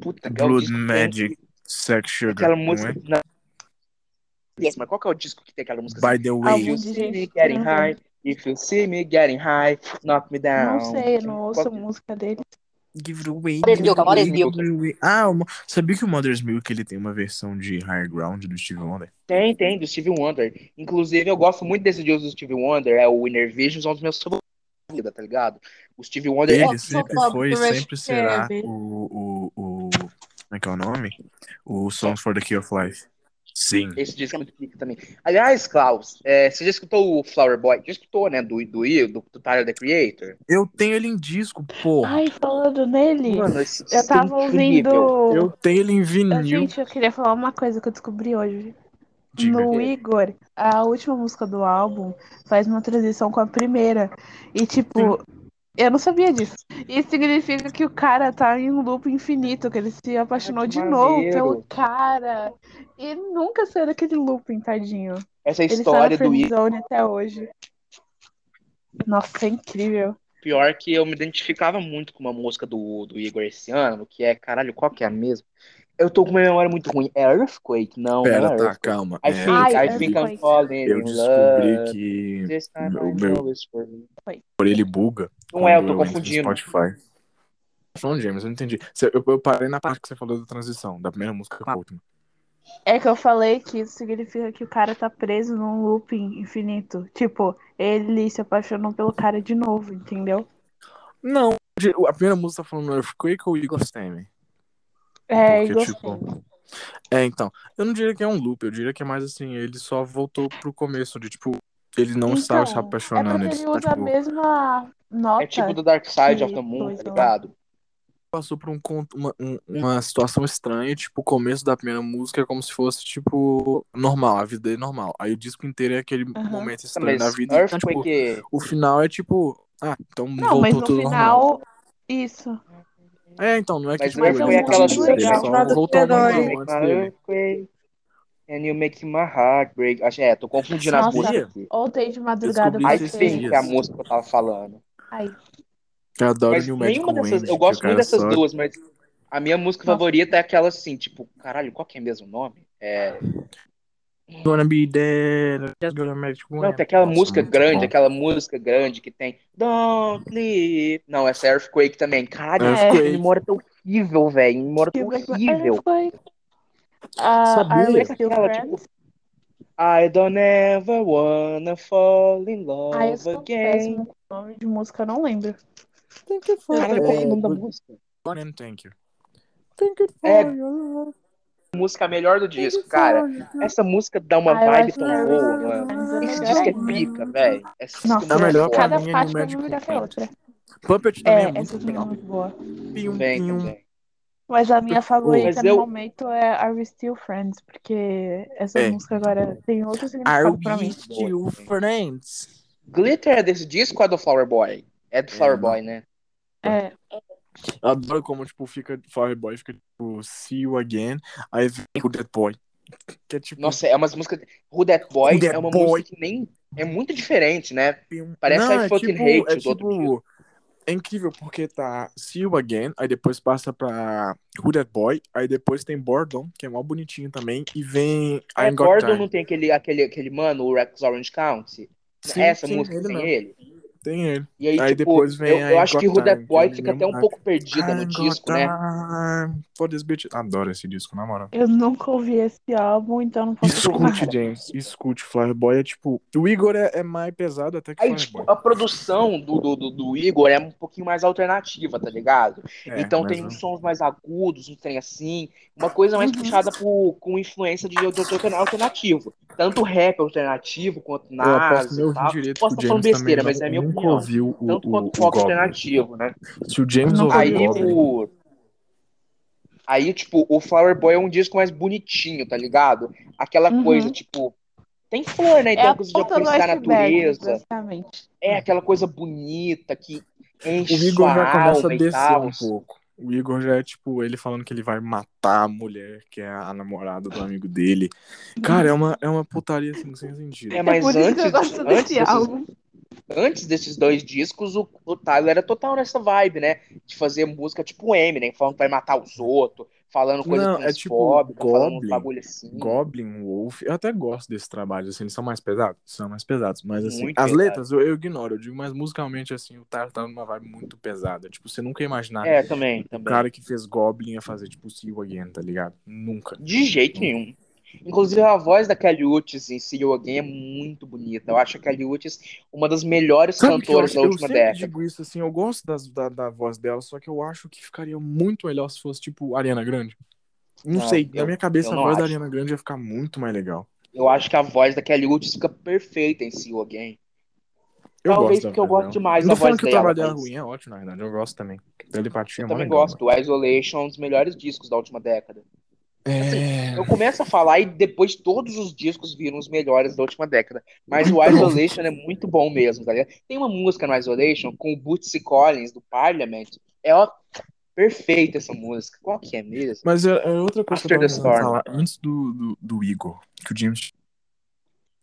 Puta, é Blood que Magic, tem Sex Sugar, aquela não música. é? Não. Yes, mas qual que é o disco que tem aquela música assim? By the Algum way, You de see me getting high. If you see me getting high, knock me down. Não sei, eu não ouço Qual- música dele. Give it away. Mother's Milk, Mother's Milk. Ah, Mo- sabia que o Mother's Milk ele tem uma versão de Higher Ground do Steve Wonder? Tem, tem, do Stevie Wonder. Inclusive, eu gosto muito desse disco do Stevie Wonder. É o Inner Visions, um dos meus favoritos da vida, tá ligado? O Stevie Wonder Ele é. Sempre o foi e sempre será o, o, o. Como é que é o nome? O Songs for the Key of Life. Sim. Esse disco é muito pica também. Aliás, Klaus, é, você já escutou o Flower Boy? Já escutou, né? Do, do, do, do Tyler, The Creator? Eu tenho ele em disco, porra. Ai, falando nele, Mano, esse eu disco é tava incrível. ouvindo. Eu tenho ele em vinil. gente, eu queria falar uma coisa que eu descobri hoje. Diga. No Igor, a última música do álbum faz uma transição com a primeira. E, tipo, eu não sabia disso. Isso significa que o cara tá em um loop infinito, que ele se apaixonou de novo pelo cara. E nunca saiu daquele looping, tadinho. Essa Ele história na do friendzone até hoje. Nossa, é incrível. pior que eu me identificava muito com uma música do, do Igor esse ano, que é, caralho, qual que é a mesma? Eu tô com uma memória muito ruim. É Earthquake? Não, não é Pera, tá, Earthquake. calma. I É, think, Ai, I eu think I'm falling eu in descobri love. que o meu por ele buga. Não é, eu tô no confundindo. Spotify. Tá falando James, eu não entendi. Eu, eu parei na parte que você falou da transição, da primeira música com a última. É que eu falei que isso significa que o cara tá preso num looping infinito. Tipo, ele se apaixonou pelo cara de novo, entendeu? Não, a primeira música tá falando Earthquake ou Igor Stemmen? É, Porque, tipo. É, então. Eu não diria que é um loop, eu diria que é mais assim, ele só voltou pro começo de, tipo, ele não estava se Então, apaixonando, É ele ele tá, usa a tipo, mesma nota. É tipo do Dark Side of que the Moon, tá ligado? passou por um, uma, um- uma situação estranha, tipo, o começo da primeira música é como se fosse, tipo, normal, a vida dele é normal. Aí o disco inteiro é aquele Aham. momento Tá, estranho da mas vida. Então, tipo, Earthquake. o final é tipo, ah, então Não, mas voltou no tudo normal. final. Isso. É, então, não é que Mas tipo, foi um aquela só voltou normal Make antes dele. And you make my heart break. Acho, é, tô confundindo as Nossa, músicas aqui. Ontem de madrugada você. think é a música que eu tava falando. Ai, Eu adoro Mas New Magical dessas. Eu que gosto muito dessas só... duas, mas a minha música Nossa. favorita é aquela assim, tipo, caralho, qual que é mesmo o nome? É. Gonna be there, just gonna make Não, tem aquela Nossa, música grande, bom. aquela música grande que tem Don't Leave. Não, essa é Earthquake também. Caralho, É. a Earthquake. memória tá horrível, velho. Tá que vai- horrível. Ah, Sabia? Still Aquela, Friends? I don't ever wanna fall in Ah, eu love sou again. com nome de música, eu não lembro. Thank you for qual que é o nome da música? thank you. Thank you for É. your love. Música melhor do disco, cara. Essa música dá uma Ah, eu vibe tão Are We boa, Still mano. Friends é Esse disco é pica, velho. Esse disco Nossa, é A muito melhor pra cada mim é faixa foi Magical melhor que a outra. Puppet também é, É, muito essa também é legal. muito boa. Pium, Também, pium. Mas a minha favorita Mas no eu- momento é Are We Still Friends, porque essa É. música agora tem outro Are significado pra we mim. still Boa. friends? Glitter é desse disco ou é do Flower Boy? É do É, Flower não. Boy, né? É, Eu adoro como, tipo, fica Flower Boy, fica tipo, see you again, aí vem o Dead Boy. Que é tipo. Nossa, é umas músicas. Who That Boy Who That é uma Boy? música que nem. É muito diferente, né? parece Não, I é Fucking tipo, Hate é do outro tipo, é incrível porque tá See You Again, aí depois passa pra Who That Boy, aí depois tem Boredom, que é mó bonitinho também, e vem I É, Gordon Time. não tem aquele, aquele, aquele mano, o Rex Orange County? Sim, Essa sim, música ele tem mesmo. ele? Tem ele. E aí, Aí tipo, depois vem eu, eu acho que Time, Boy fica até um pouco perdida no disco, né? For this bitch. Adoro esse disco, na moral. Eu nunca ouvi esse álbum, então não posso Escute. James, escute. Flower Boy é tipo. O Igor é, é mais pesado até que Aí, tipo, a produção do, do, do, do Igor é um pouquinho mais alternativa, tá ligado? É, então tem uns sons mais agudos, um trem assim, uma coisa mais Uhum. puxada por, com influência de, alternativo. Tanto rap alternativo quanto Eu aposto Nas meu e tal. direito que Posso estar falando besteira, também mas é minha nunca opinião. ouviu o, Tanto o, quanto o rock Goblin. alternativo, né? Se o James ouviu Aí o Goblin, o. Aí, tipo, o Flower Boy é um disco mais bonitinho, tá ligado? Aquela Uhum. coisa, tipo. Tem flor, né? É Tem a a coisa de apreciar a natureza. basicamente. É aquela coisa bonita que o enche Igor sua já começa a descer um pouco. O Igor já é tipo ele falando que ele vai matar a mulher, que é a namorada do amigo dele. Cara, é uma, é uma putaria assim, sem sentido. É, É mas por isso que eu antes, gosto antes, desse álbum. Antes desses dois discos, o, o Tyler era total nessa vibe, né? De fazer música tipo Eminem, falando que vai matar os outros, falando coisa Não, é tipo falando Goblin, bagulho assim. Goblin, Wolf. Eu até gosto desses trabalhos, assim, eles são mais pesados? São mais pesados, mas assim, Muito as pesado. letras eu, eu ignoro, eu digo, mas musicalmente, assim, o Tyler tá numa vibe muito pesada. Tipo, você nunca ia imaginar É, também, o também. cara que fez Goblin ia fazer, tipo, See You Again, tá ligado? Nunca. De jeito nenhum. Inclusive, a voz da Kelly Uchis em See You Again é muito bonita. Eu acho a Kelly Uchis uma das melhores Sabe eu, cantoras da eu última década. digo isso, assim, eu gosto das- da, da voz dela, só que eu acho que ficaria muito melhor se fosse, tipo, Ariana Grande. Não, Não, sei, na eu- minha cabeça eu a não voz da acho. Ariana Grande ia ficar muito mais legal. Eu acho que a voz da Kelly Uchis fica perfeita em See You Again. Eu Talvez gosto da porque eu voz gosto dela. demais Não da tô falando voz que o dela, trabalho dela é ruim, é ótimo, na verdade, eu gosto também. Telepatia é eu também legal, gosto. O Isolation é um dos melhores discos da última década. É... Eu começo a falar e depois todos os discos viram os melhores da última década. Mas o. Isolation é muito bom mesmo, tá ligado? Tem uma música no Isolation com o Bootsy Collins, do Parliament. É ó, perfeita essa música. Qual que é mesmo? Mas é, é outra coisa que After eu tava tentando Storm. falar antes do, do, do Igor, que o James.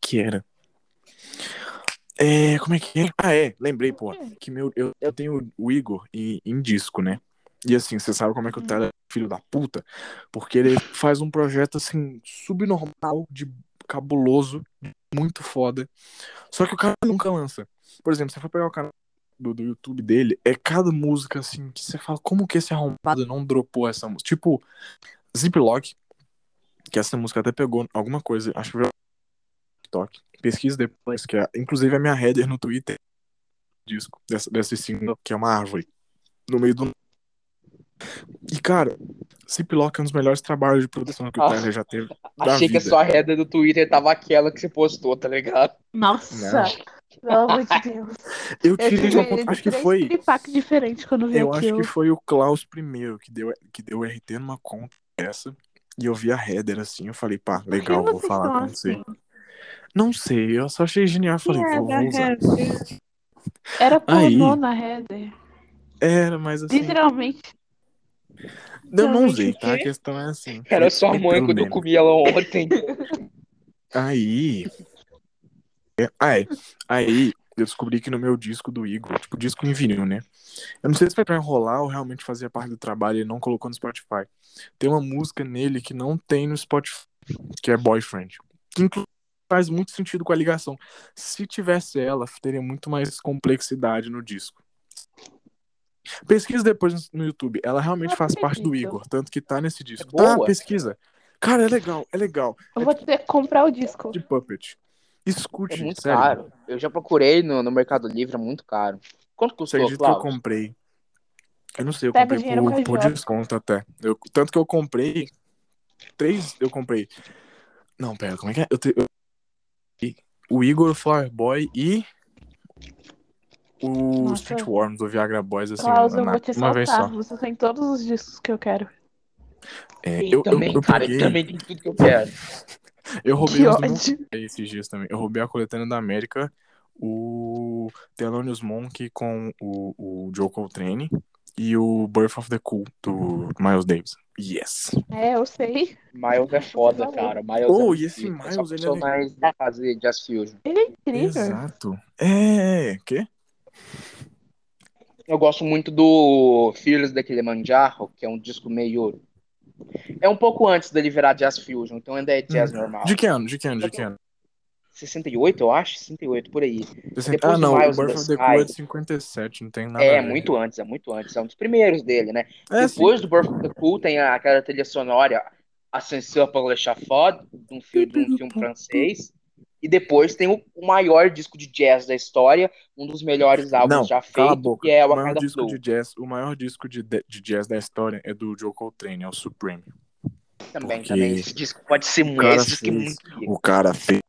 Que era. É, como é que é? Ah, é, lembrei, pô. Que meu, eu, eu tenho o Igor em, em disco, né? E assim, você sabe como é que o Tyler é filho da puta? Porque ele faz um projeto assim, subnormal, de cabuloso, muito foda. Só que o cara nunca lança. Por exemplo, você for pegar o canal do, do YouTube dele, é cada música assim que você fala, como que esse arrombado não dropou essa música? Tipo, Ziplock, que essa música até pegou alguma coisa, acho que TikTok. Pesquisa depois, que é, inclusive a minha header no Twitter disco dessa, desse single, que é uma árvore, no meio do. E cara, Ziplock é um dos melhores trabalhos de produção que o Tyler já teve. Da Achei que a vida. sua reda do Twitter tava aquela que você postou, tá ligado? Nossa, pelo amor de Deus. Eu tirei tive uma ponta- Acho que foi. tripack diferentes quando vi Eu acho que foi o Klaus primeiro que deu, que deu RT numa conta dessa. E eu vi a header assim, eu falei, pá, legal, vou falar com você. assim? Não sei, eu só achei genial, falei, Que vou, usar. Era Aí. pornô na Heather. Era, mas assim, Literalmente. Eu não usei, tá? A questão é assim. Era sua mãe pelo quando eu comi ela ontem. Aí. É, ah, é. Aí eu descobri que no meu disco do Igor, tipo, disco em vinil, né? Eu não sei se foi pra enrolar ou realmente fazia parte do trabalho e não colocou no Spotify. Tem uma música nele que não tem no Spotify, que é Boyfriend. Que inclusive faz muito sentido com a ligação. Se tivesse ela, teria muito mais complexidade no disco. Pesquisa depois no YouTube. Ela realmente faz parte do. Igor, tanto que tá nesse disco. É tá, pesquisa. Cara, é legal, é legal. Eu É vou ter que comprar o disco. de Puppet. É Escute, muito sério. caro. Eu já procurei no, no Mercado Livre, é muito caro. Quanto Você custou, acredita que eu comprei? Eu não sei, eu Pega comprei por, por desconto até. Eu- tanto que eu comprei. Três eu comprei. Não, pera, como é que é? Eu te- eu- o Igor Flower Boy e. O Nossa. Street Worms do Viagra Boys, assim, Klaus, eu na- vou te uma vez só. Você tem todos os discos que eu quero. É, Eu, eu, eu, também, eu cara, peguei, eu também tenho tudo que eu quero. eu roubei Que do esses dias também. Eu roubei a coletânea da América, o Thelonious Monk com o, o Joe Coltrane e o Birth of the Cool do Miles Davis. Yes! É, eu sei. Miles é foda, cara. Miles Oh, é e esse Miles, ele é mais de fazer Jazz Fusion. Ele é incrível. Exato. É, quê? Eu gosto muito do Fearless da Kilimanjaro, que é um disco meio. É um pouco antes dele virar Jazz Fusion, então ainda é jazz normal. De que ano? De que ano? De que ano? 68, eu acho? 68, por aí. Sessenta- Depois Ah, do não, o Birth the of the Cool é de Sky. 57, não tem nada É, muito antes, é muito antes. É um dos primeiros dele, né? É, sim. Depois do Birth of the Cool tem a- aquela trilha sonora Ascenseur pour l'Échafaud, de um filme, de um filme francês. E depois tem o, o maior disco de jazz da história, um dos melhores álbuns Não, já feitos, que é o maior disco de jazz, o maior disco de, de jazz da história é do Joe Coltrane, é o Supreme. Também, porque também. Esse disco pode ser muito. Esse disco é fez- muito. O cara fez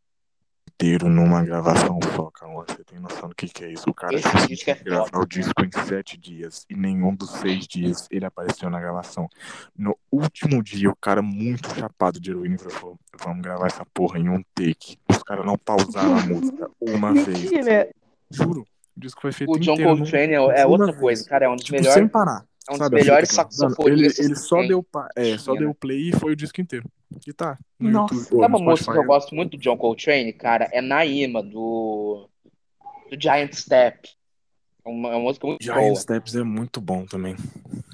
inteiro numa gravação só. Você tem noção do que, que é isso? O cara disco é gravar o disco em sete dias e nenhum dos seis dias ele apareceu na gravação. No último dia, o cara muito chapado de heroína falou: Vamos gravar essa porra em um take. Os caras não pausaram a música uma vez. Mentira. Juro. O disco foi feito O John inteiro Coltrane é, é outra vez. coisa, cara. É um dos Tipo, melhores. sem parar. É um dos Sabe, melhores Ele, ele só deu, pa- é, só Tinha, deu né? play e foi o disco inteiro. E tá. No Nossa. YouTube. ou Sabe uma música que eu Spotify. gosto muito do John Coltrane, cara? É Naima, do, do Giant Step. É uma, é uma música muito Giant boa. Steps é muito bom também.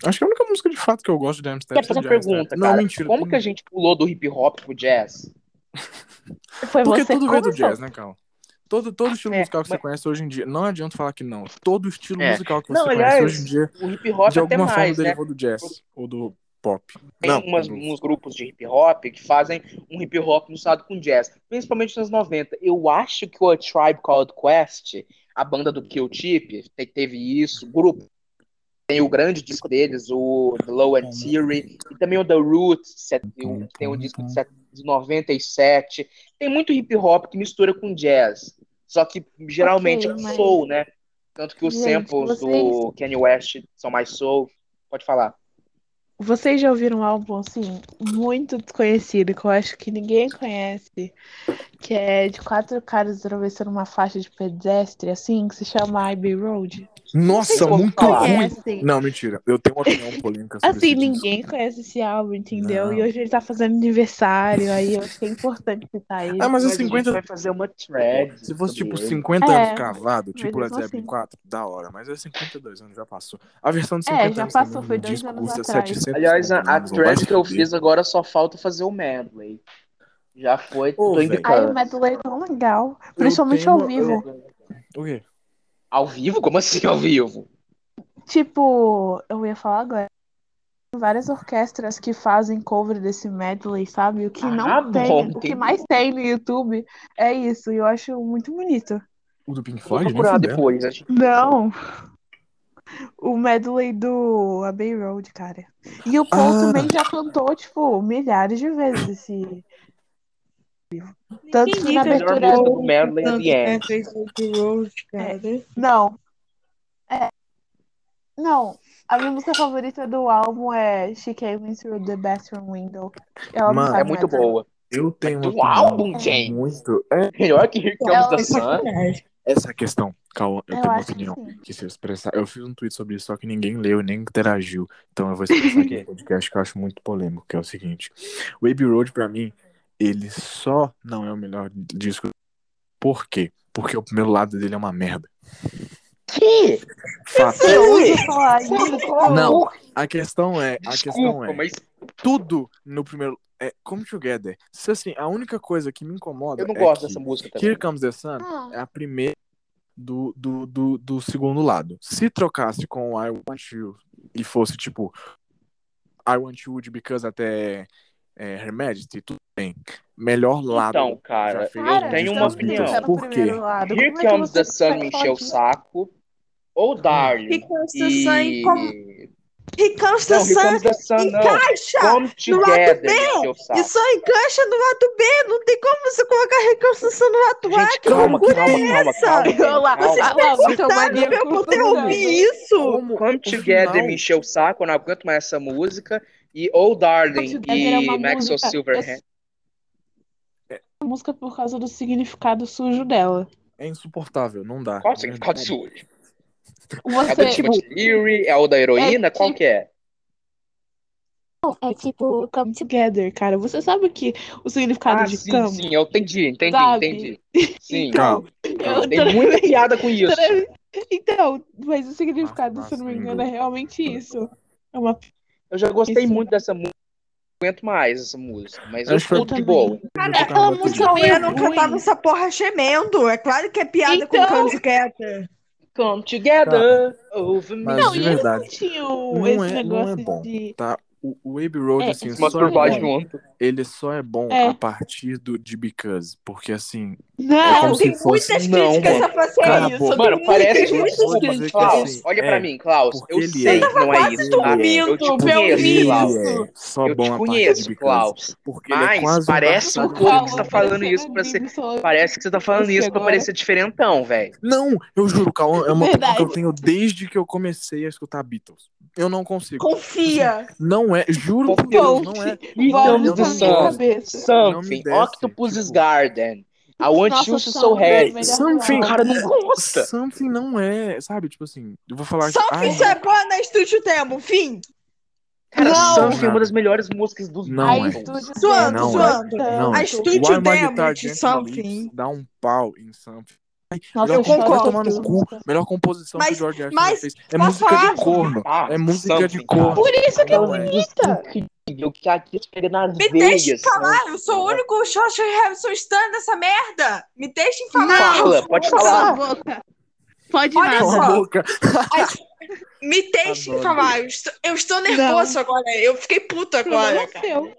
Acho que a única música de fato que eu gosto de Giant Steps Quero fazer é uma Giant pergunta, Steps. Não, cara. mentira. Como que a gente pulou do hip hop pro jazz? Foi Porque você tudo veio do jazz, né, Cal? Todo, todo estilo É, musical que você mas- conhece hoje em dia. Não adianta falar que não. Todo estilo É. musical que você Não, conhece aliás, hoje em dia, o hip hop de até alguma forma mais, né? derivou do jazz. Ou do pop. Tem Não, umas- do- uns grupos de hip hop que fazem um hip hop misturado com jazz, principalmente nos 90. Eu acho que o A Tribe Called Quest, a banda do Kill Tip, te- teve isso, grupo. Tem o grande disco deles, o The Low End Theory, e também o The Roots, set- o- tem o disco de, set- de 97. Tem muito hip hop que mistura com jazz, só que geralmente Ok, é mas- soul, né? Tanto que os Gente, samples do vocês- Kanye West são mais soul. Pode falar. Vocês já ouviram um álbum assim, muito desconhecido, que eu acho que ninguém conhece, que é de quatro caras atravessando uma faixa de pedestre, assim, que se chama Abbey Road? Nossa, eu muito falar. ruim. Conhecem? Não, mentira. Eu tenho uma opinião polêmica sobre Assim, esse disco. ninguém conhece esse álbum, entendeu? Não. E hoje ele tá fazendo aniversário, aí eu achei importante citar ele. Ah, mas é gente 50 vai fazer uma thread. Se fosse tipo ele. 50 É, anos cavado, tipo Led Zeppelin assim. 4, da hora. Mas é 52 anos, já passou. A versão de É, 50 já anos passou, foi dois disco anos atrás. 700 Aliás, a, a thread que eu fiz agora só falta fazer o medley. Já foi, Ô, tô indicando. Ai, o medley é tão legal, principalmente tenho ao vivo. O quê? Ao vivo? Como assim ao vivo? Tipo, eu ia falar agora. Tem várias orquestras que fazem cover desse medley, sabe? O que não Ah, tem, bom, o que mais tem no YouTube é isso, e eu acho muito bonito. O do Pink Vou Floyd? Nem procurar depois. acho- Não. O medley do Abbey Road, cara. E o Paul Ah. também já cantou, tipo, milhares de vezes esse. Tanto que na abertura. do medley é Tanto que Road, cara. Não. É. Não. A minha música favorita do álbum é She Came In Through the Bathroom Window. Ela não Mano, É muito boa. Eu tenho opinião álbum, gente. muito. É Melhor que Here Comes the É Sun. essa a questão. Calma, eu, Eu tenho uma que opinião. sim. Que se eu expressar. Eu fiz um tweet sobre isso, só que ninguém leu e nem interagiu. Então eu vou expressar aqui no podcast que eu acho muito polêmico, que é o seguinte. O Abbey Road, pra mim, ele só não é o melhor disco. Por quê? Porque o primeiro lado dele é uma merda. Que? Fato. Eu ouso falar isso. Não, a questão é, a questão Desculpa, é, mas tudo no primeiro é Come Together. Se assim, a única coisa que me incomoda eu não é gosto que dessa música também. Here Comes the Sun Ah, é a primeira do, do, do, do segundo lado. Se trocasse com I Want You e fosse tipo I Want You Would Because até é, Her Majesty, tudo bem. Melhor lado. Então, cara, eu tenho uma opinião. Por quê? Here é Comes the Sun me encheu o saco. Ou Darling. He comes the sun, como- He comes the Não, Here sun Comes the Sun não. encaixa Come no lado B. me encheu o e saco. só encaixa no lado B. Não tem como você colocar He comes the sun no lado A. Gente, Que calma, loucura calma, é calma, essa? você Sabe maníaco pra eu poder ouvir isso? Como Come Together final- me encheu o saco, eu não aguento mais essa música. E Oh Darling é e Maxwell música- Silverhand. A música por causa do significado sujo dela. É insuportável, não dá. Qual é o significado sujo? É o da Você, Timothy Leary? É o da heroína? É Qual tipo- que é? é tipo come together, cara. Você sabe que o significado Ah, de sim, come? sim, eu entendi, entendi, Sabe? entendi. Sim, Calma. Eu tem muita piada com isso. Então, mas o significado, Massa, se eu não me engano, é realmente isso. É uma Eu já gostei Isso. muito dessa música. Não aguento mais essa música. Mas eu escuto de boa. Cara, É aquela música Não, eu não cantava essa porra gemendo. É claro que é piada com Então- Candy Cat. Come together over me. Mas Não, de e não verdade, não esse é- não é negócio bom. de. tá? O, o Abbey Road, É, assim, se só é bom, ele só é bom É. a partir do de Because, porque assim, Não, se Tem fosse- muitas Não, críticas mano. a fazer Cala a isso. Mano, parece muitas, que Klaus, assim, olha é, pra mim, Klaus. Eu sei é. que não é isso, tá? dormindo Eu te conheço, Klaus. é só Eu bom te a partir conheço, Klaus. porque ele é Mas quase parece um pouco que você tá falando isso pra ser. Parece que você tá falando isso pra parecer diferentão, velho. Não, eu juro, Cauã, é uma Verdade. que eu tenho desde que eu comecei a escutar Beatles. Eu não consigo. Confia. Não é, juro por Deus, não é. Vamos eu na não minha gosto. cabeça. Não me Something. desce, Octopus's tipo- Garden. I want Nossa, you to so Something é happy. Something, O cara não gosta. Something não é, sabe? Tipo assim, eu vou falar ai, que é boa na Estúdio Demo. Fim. Cara, Não. Something é uma das melhores músicas dos Não A é. Zoando. Não, A é. estúdio demo Guitar de Gently Something. Dá um pau em Something. Nossa, melhor eu concordo. tomar no cu. Melhor composição que Mas- o George Harrison mas- fez. É música falar? de corno. Ah, É música de corno. Por isso que é Não é. bonita. Incrível que aqui pega nas Me veias. deixe falar. Eu sou o único Josh Harrison Stan dessa merda. Me deixem falar. Fala, pode Cala falar. a boca. Pode Olha nada. Cala só. a boca. Me deixem falar. Eu estou, eu estou nervoso agora. Eu fiquei puto agora. Cara. seu.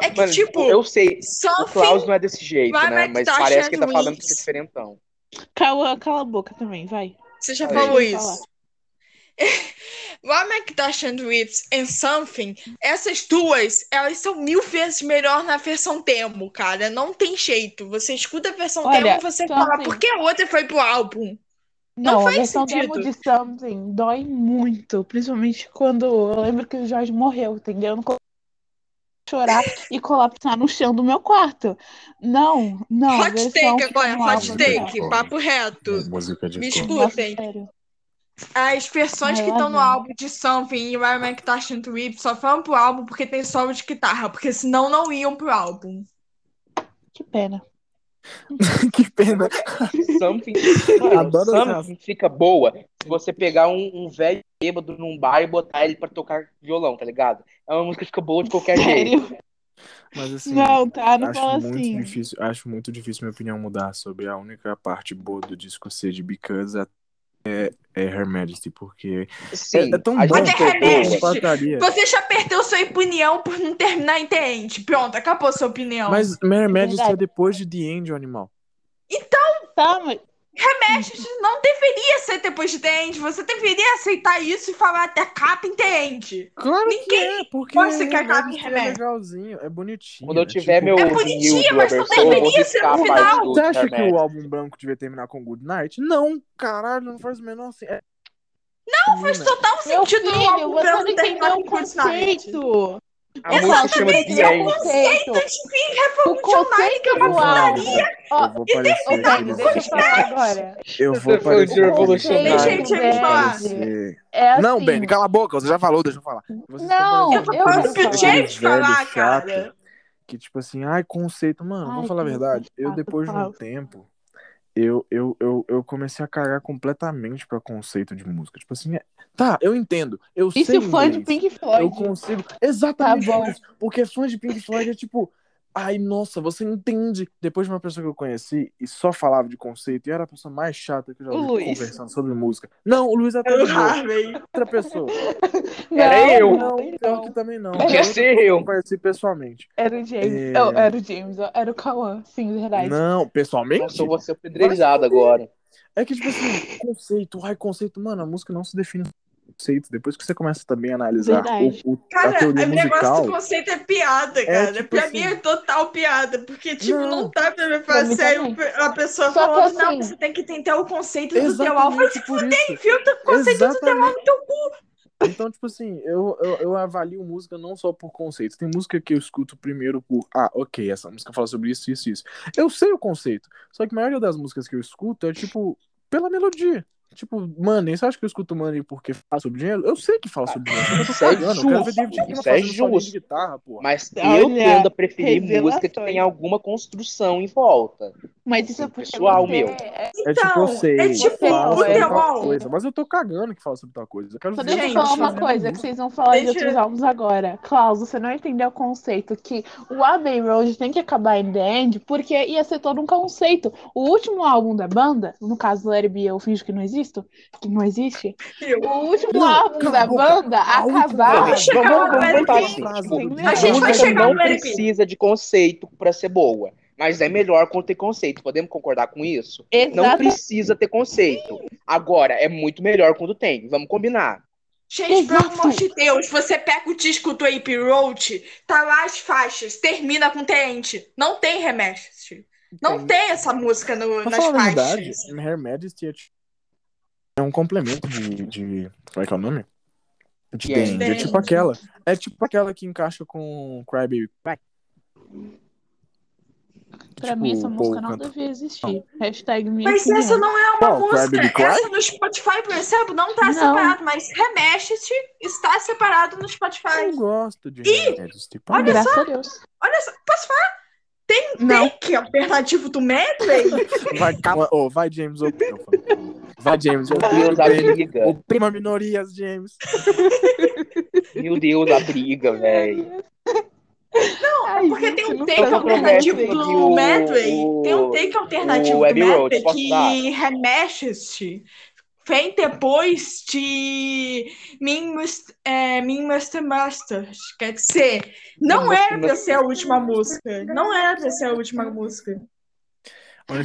É que, Mano, tipo, eu sei, o Klaus não é desse jeito, né? Mas tá parece que ele tá falando que isso. é diferentão. Cala, cala a boca também, vai. Você já falou isso. Why Make Dash and Whips and Something, essas duas, elas são mil vezes melhor na versão demo, cara. Não tem jeito. Você escuta a versão Olha, demo, você fala, Something. por que a outra foi pro álbum? Não Não, a faz versão sentido. demo de Something dói muito. Principalmente quando eu lembro que o Jorge morreu, entendeu? Eu não consigo chorar e colapsar no chão do meu quarto. Não, não. hot take que agora, tá no hot take, não. papo reto. Música de Me escutem. As versões Ai, que estão no álbum de Something e Why Make Dash and Whips só foram pro álbum porque tem solo de guitarra, porque senão não iam pro álbum. Que pena. que pena. Something, Adoro something fica boa se você pegar um, um velho bêbado num bar e botar ele pra tocar violão, tá ligado? É uma música que fica boa de qualquer jeito. Sério? Mas assim, Não, tá, não acho fala muito assim. difícil, acho muito difícil minha opinião mudar sobre a única parte boa do disco ser de Because é, é Her Majesty, porque Sim, é, é tão bom que eu Her empataria. Você já perdeu sua opinião por não terminar em The End. Pronto, acabou sua opinião. Mas Her Majesty é verdade. depois de The End, o animal. Tá, mas Mestre, não deveria ser depois de The End. Você deveria aceitar isso e falar até capa End. Claro Ninguém que é, porque gosta que Her acabe em Majesty é remédio. legalzinho, é bonitinho. Quando eu é tiver tipo- meu É bonitinha, mas não deveria ser no final. Você acha que o álbum branco devia terminar com Good Night? Não, caralho, não faz o menor sentido. Não, Faz total meu sentido filho, álbum você branco não terminar entendeu o com Good Night. conceito. A música chama Exatamente, The é o conceito de O revolucionário que é uma álbum. Ó, Eu vou Dani, mas deixa eu falar agora. eu Você vou revolucionário. Deixa ele Conceito falar. É assim. Não, Benny, cala a boca, você já falou, deixa eu falar. Vocês Não, eu parecendo vou aquele falar. James cara. Que tipo assim, ai, conceito, mano, Ai, vou falar a que verdade. Eu depois de um tempo, eu, eu, eu, eu comecei a cagar completamente pra conceito de música. Tipo assim, é- tá, eu entendo. Eu E sei se fã de inglês. Pink Eu Floyd? consigo. Exatamente Tá bom. isso. Porque fã de Pink Floyd é tipo. Ai, nossa, você entende. Depois de uma pessoa que eu conheci e só falava de conceito, e era a pessoa mais chata que eu já ouvi Luiz. conversando sobre música. Não, o Luiz até É boa. Harvey. outra pessoa. Era eu. Não, pior então. que também não. Podia Eu ser eu. conheci pessoalmente. Era o James. É. Oh, era o James, ó, era o Cauã. Sim, verdade. Não, pessoalmente? Nossa, eu vou ser apedrejado agora. É que, tipo assim, conceito, ai, conceito, mano, a música não se define por conceito. Depois que você começa também a analisar Verdade. o, o- a Cara, teoria o negócio musical. do conceito é piada, cara. tipo pra assim- mim é total piada. Porque, tipo, não, Não. dá pra me fazer a pessoa Só falando, não, assim- você tem que entender o conceito do teu. Vai Exatamente se fuder, enfia o conceito do teu álbum no teu cu. Então, tipo assim, eu, eu, eu avalio música não só por conceito. Tem música que eu escuto primeiro por, ah, ok, essa música fala sobre isso, isso, isso. Eu sei o conceito. Só que a maioria das músicas que eu escuto é, tipo, pela melodia. Tipo, Money, você acha que eu escuto Money porque fala sobre dinheiro? Eu sei que fala sobre dinheiro. eu tô Isso é cagando. Eu quero ver justo, isso é justo. de guitarra, porra. Mas eu Olha, tendo a preferir revelações. música que tem alguma construção em volta. Mas isso é Pessoal, meu. é- É tipo, Então, eu sei, é tipo, Wall. coisa, mas eu tô cagando que fala sobre tal coisa. Eu quero Só deixa eu falar uma coisa, que vocês vão falar de Deixa- outros álbuns agora. Klaus, você não entendeu o conceito que o Abbey Road tem que acabar em The End, porque ia ser todo um conceito. O último álbum da banda, no caso do It Be, eu finjo que não que não existe. O último Não, álbum da boca. banda acabava. Não, vai gente, chegar vamos, vamos vir. assim. Frase. A gente vai chegar não no LP. precisa de conceito pra ser boa. Mas é melhor quando ter conceito. Podemos concordar com isso? Não Exato. precisa ter conceito. Agora, é muito melhor quando tem. Vamos combinar. Gente, pelo Exato. amor de Deus, você pega o disco do Ape Road, tá lá as faixas, termina com Tente. Não tem remestre. Não Tem. tem essa música no- nas a verdade, faixas. Her Majesty é, é um complemento de, de. Como é que é o nome? De Yeah. É tipo aquela. É tipo aquela que encaixa com Crybaby. Pra Tipo, mim, essa música não canta. devia existir. Hashtag minha Mas opinião. essa não é uma Qual? música. Essa no Spotify, por exemplo, não tá Não. separado, mas Remestre está separado no Spotify. Eu gosto de Majesty. pá. Olha Deus. Olha só, posso falar? Tem um Não. take alternativo do Medley? Vai, calma. Ô, vai, James. Falo. vai, James. Ô, Meu Deus, a briga. Oprima minorias, James. Meu Deus, a briga, velho. Ai, Porque gente, tem um não take alternativo que do o- Medley. o- Tem um take alternativo o do Medley que dar? Vem depois de Min Must- é, Master Masters. Quer dizer, não era pra ser a última música. Não era pra ser a última música.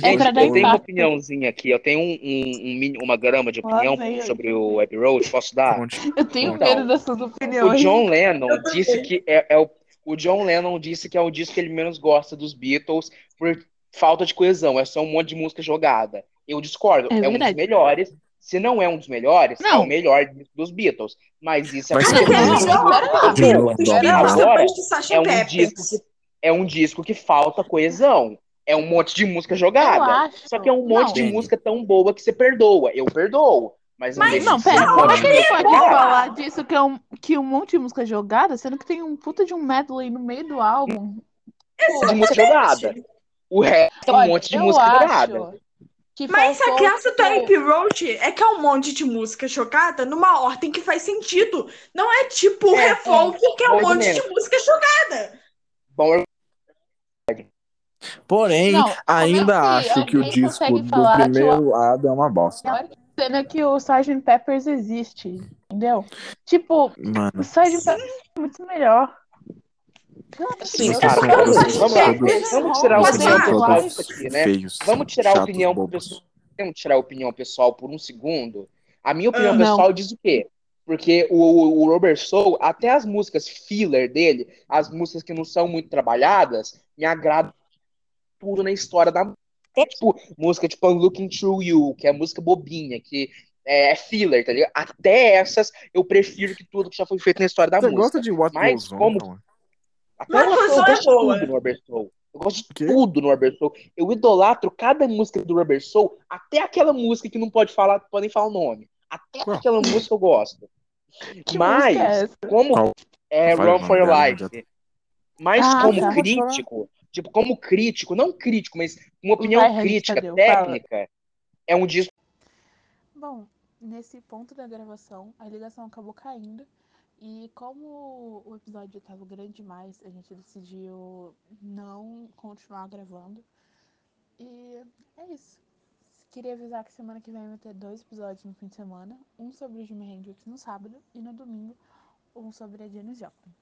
É eu tenho uma opiniãozinha aqui. Eu tenho um, um- um uma grama de opinião vem, sobre o Abbey Road. Posso dar? Onde- Eu tenho Então, medo dessas O opiniões. John Lennon disse que é, é o, o John Lennon disse que é o disco que ele menos gosta dos Beatles por falta de coesão. É só um monte de música jogada. Eu discordo. É É, um dos melhores. Se não é um dos melhores, é Não. o melhor dos Beatles. Mas isso é Mas isso? é é um disco que é um disco que falta coesão. É um monte de música jogada. Só que é um monte Não. de música tão boa que você perdoa. Eu perdoo. Mas, Mas Não, pera, como é que ele pode falar disso que é um, que um monte de música jogada, sendo que tem um puta de um medley no meio do álbum? de música jogada. O resto é um monte de música acho jogada. Que Mas a graça do tipo, Ape Road é que é um monte de música jogada numa ordem que faz sentido. Não é tipo É, Revolver, que é um monte menos. de música jogada. Bom, Porém, Não, ainda é acho que o disco do primeiro lado é uma bosta. Sendo que o Sgt. Peppers existe, entendeu? Tipo, Mano, o Sgt. Peppers é muito melhor. Sim, cara, vamos, vamos tirar a opinião pessoal aqui, né? Vamos tirar a opinião pessoal. Vamos tirar a opinião pessoal por um segundo. A minha opinião Ah, não. pessoal diz o quê? Porque o, o Robert Soul, até as músicas filler dele, as músicas que não são muito trabalhadas, me agradam tudo na história da até, tipo, música tipo I'm Looking Through You, que é música bobinha, que é, é filler, tá ligado? Até essas eu prefiro que tudo que já foi feito na história da Você música. gosta de What Mas Goes On, como- então? Até Mas eu, canção é gosto de tudo no Robert Soul. Eu gosto de tudo no Robert Soul. Eu idolatro cada música do Robert Soul, até aquela música que não pode falar, podem falar o nome. Até Qual? aquela música eu gosto. Que Mas, é essa? como Qual? é Fala Run for Your Life, mas Ah, como tá. crítico, tipo, como crítico, não crítico, mas uma opinião Vai, crítica, fala. técnica, é um disco Bom, nesse ponto da gravação, a ligação acabou caindo. E como o episódio estava grande demais, a gente decidiu não continuar gravando. E é isso. Queria avisar que semana que vem vai ter dois episódios no fim de semana. Um sobre o Jimi Hendrix no sábado e no domingo um sobre a Janis Joplin.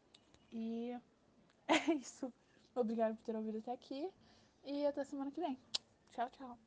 E é isso. Obrigada por ter ouvido até aqui e até semana que vem. Tchau, tchau.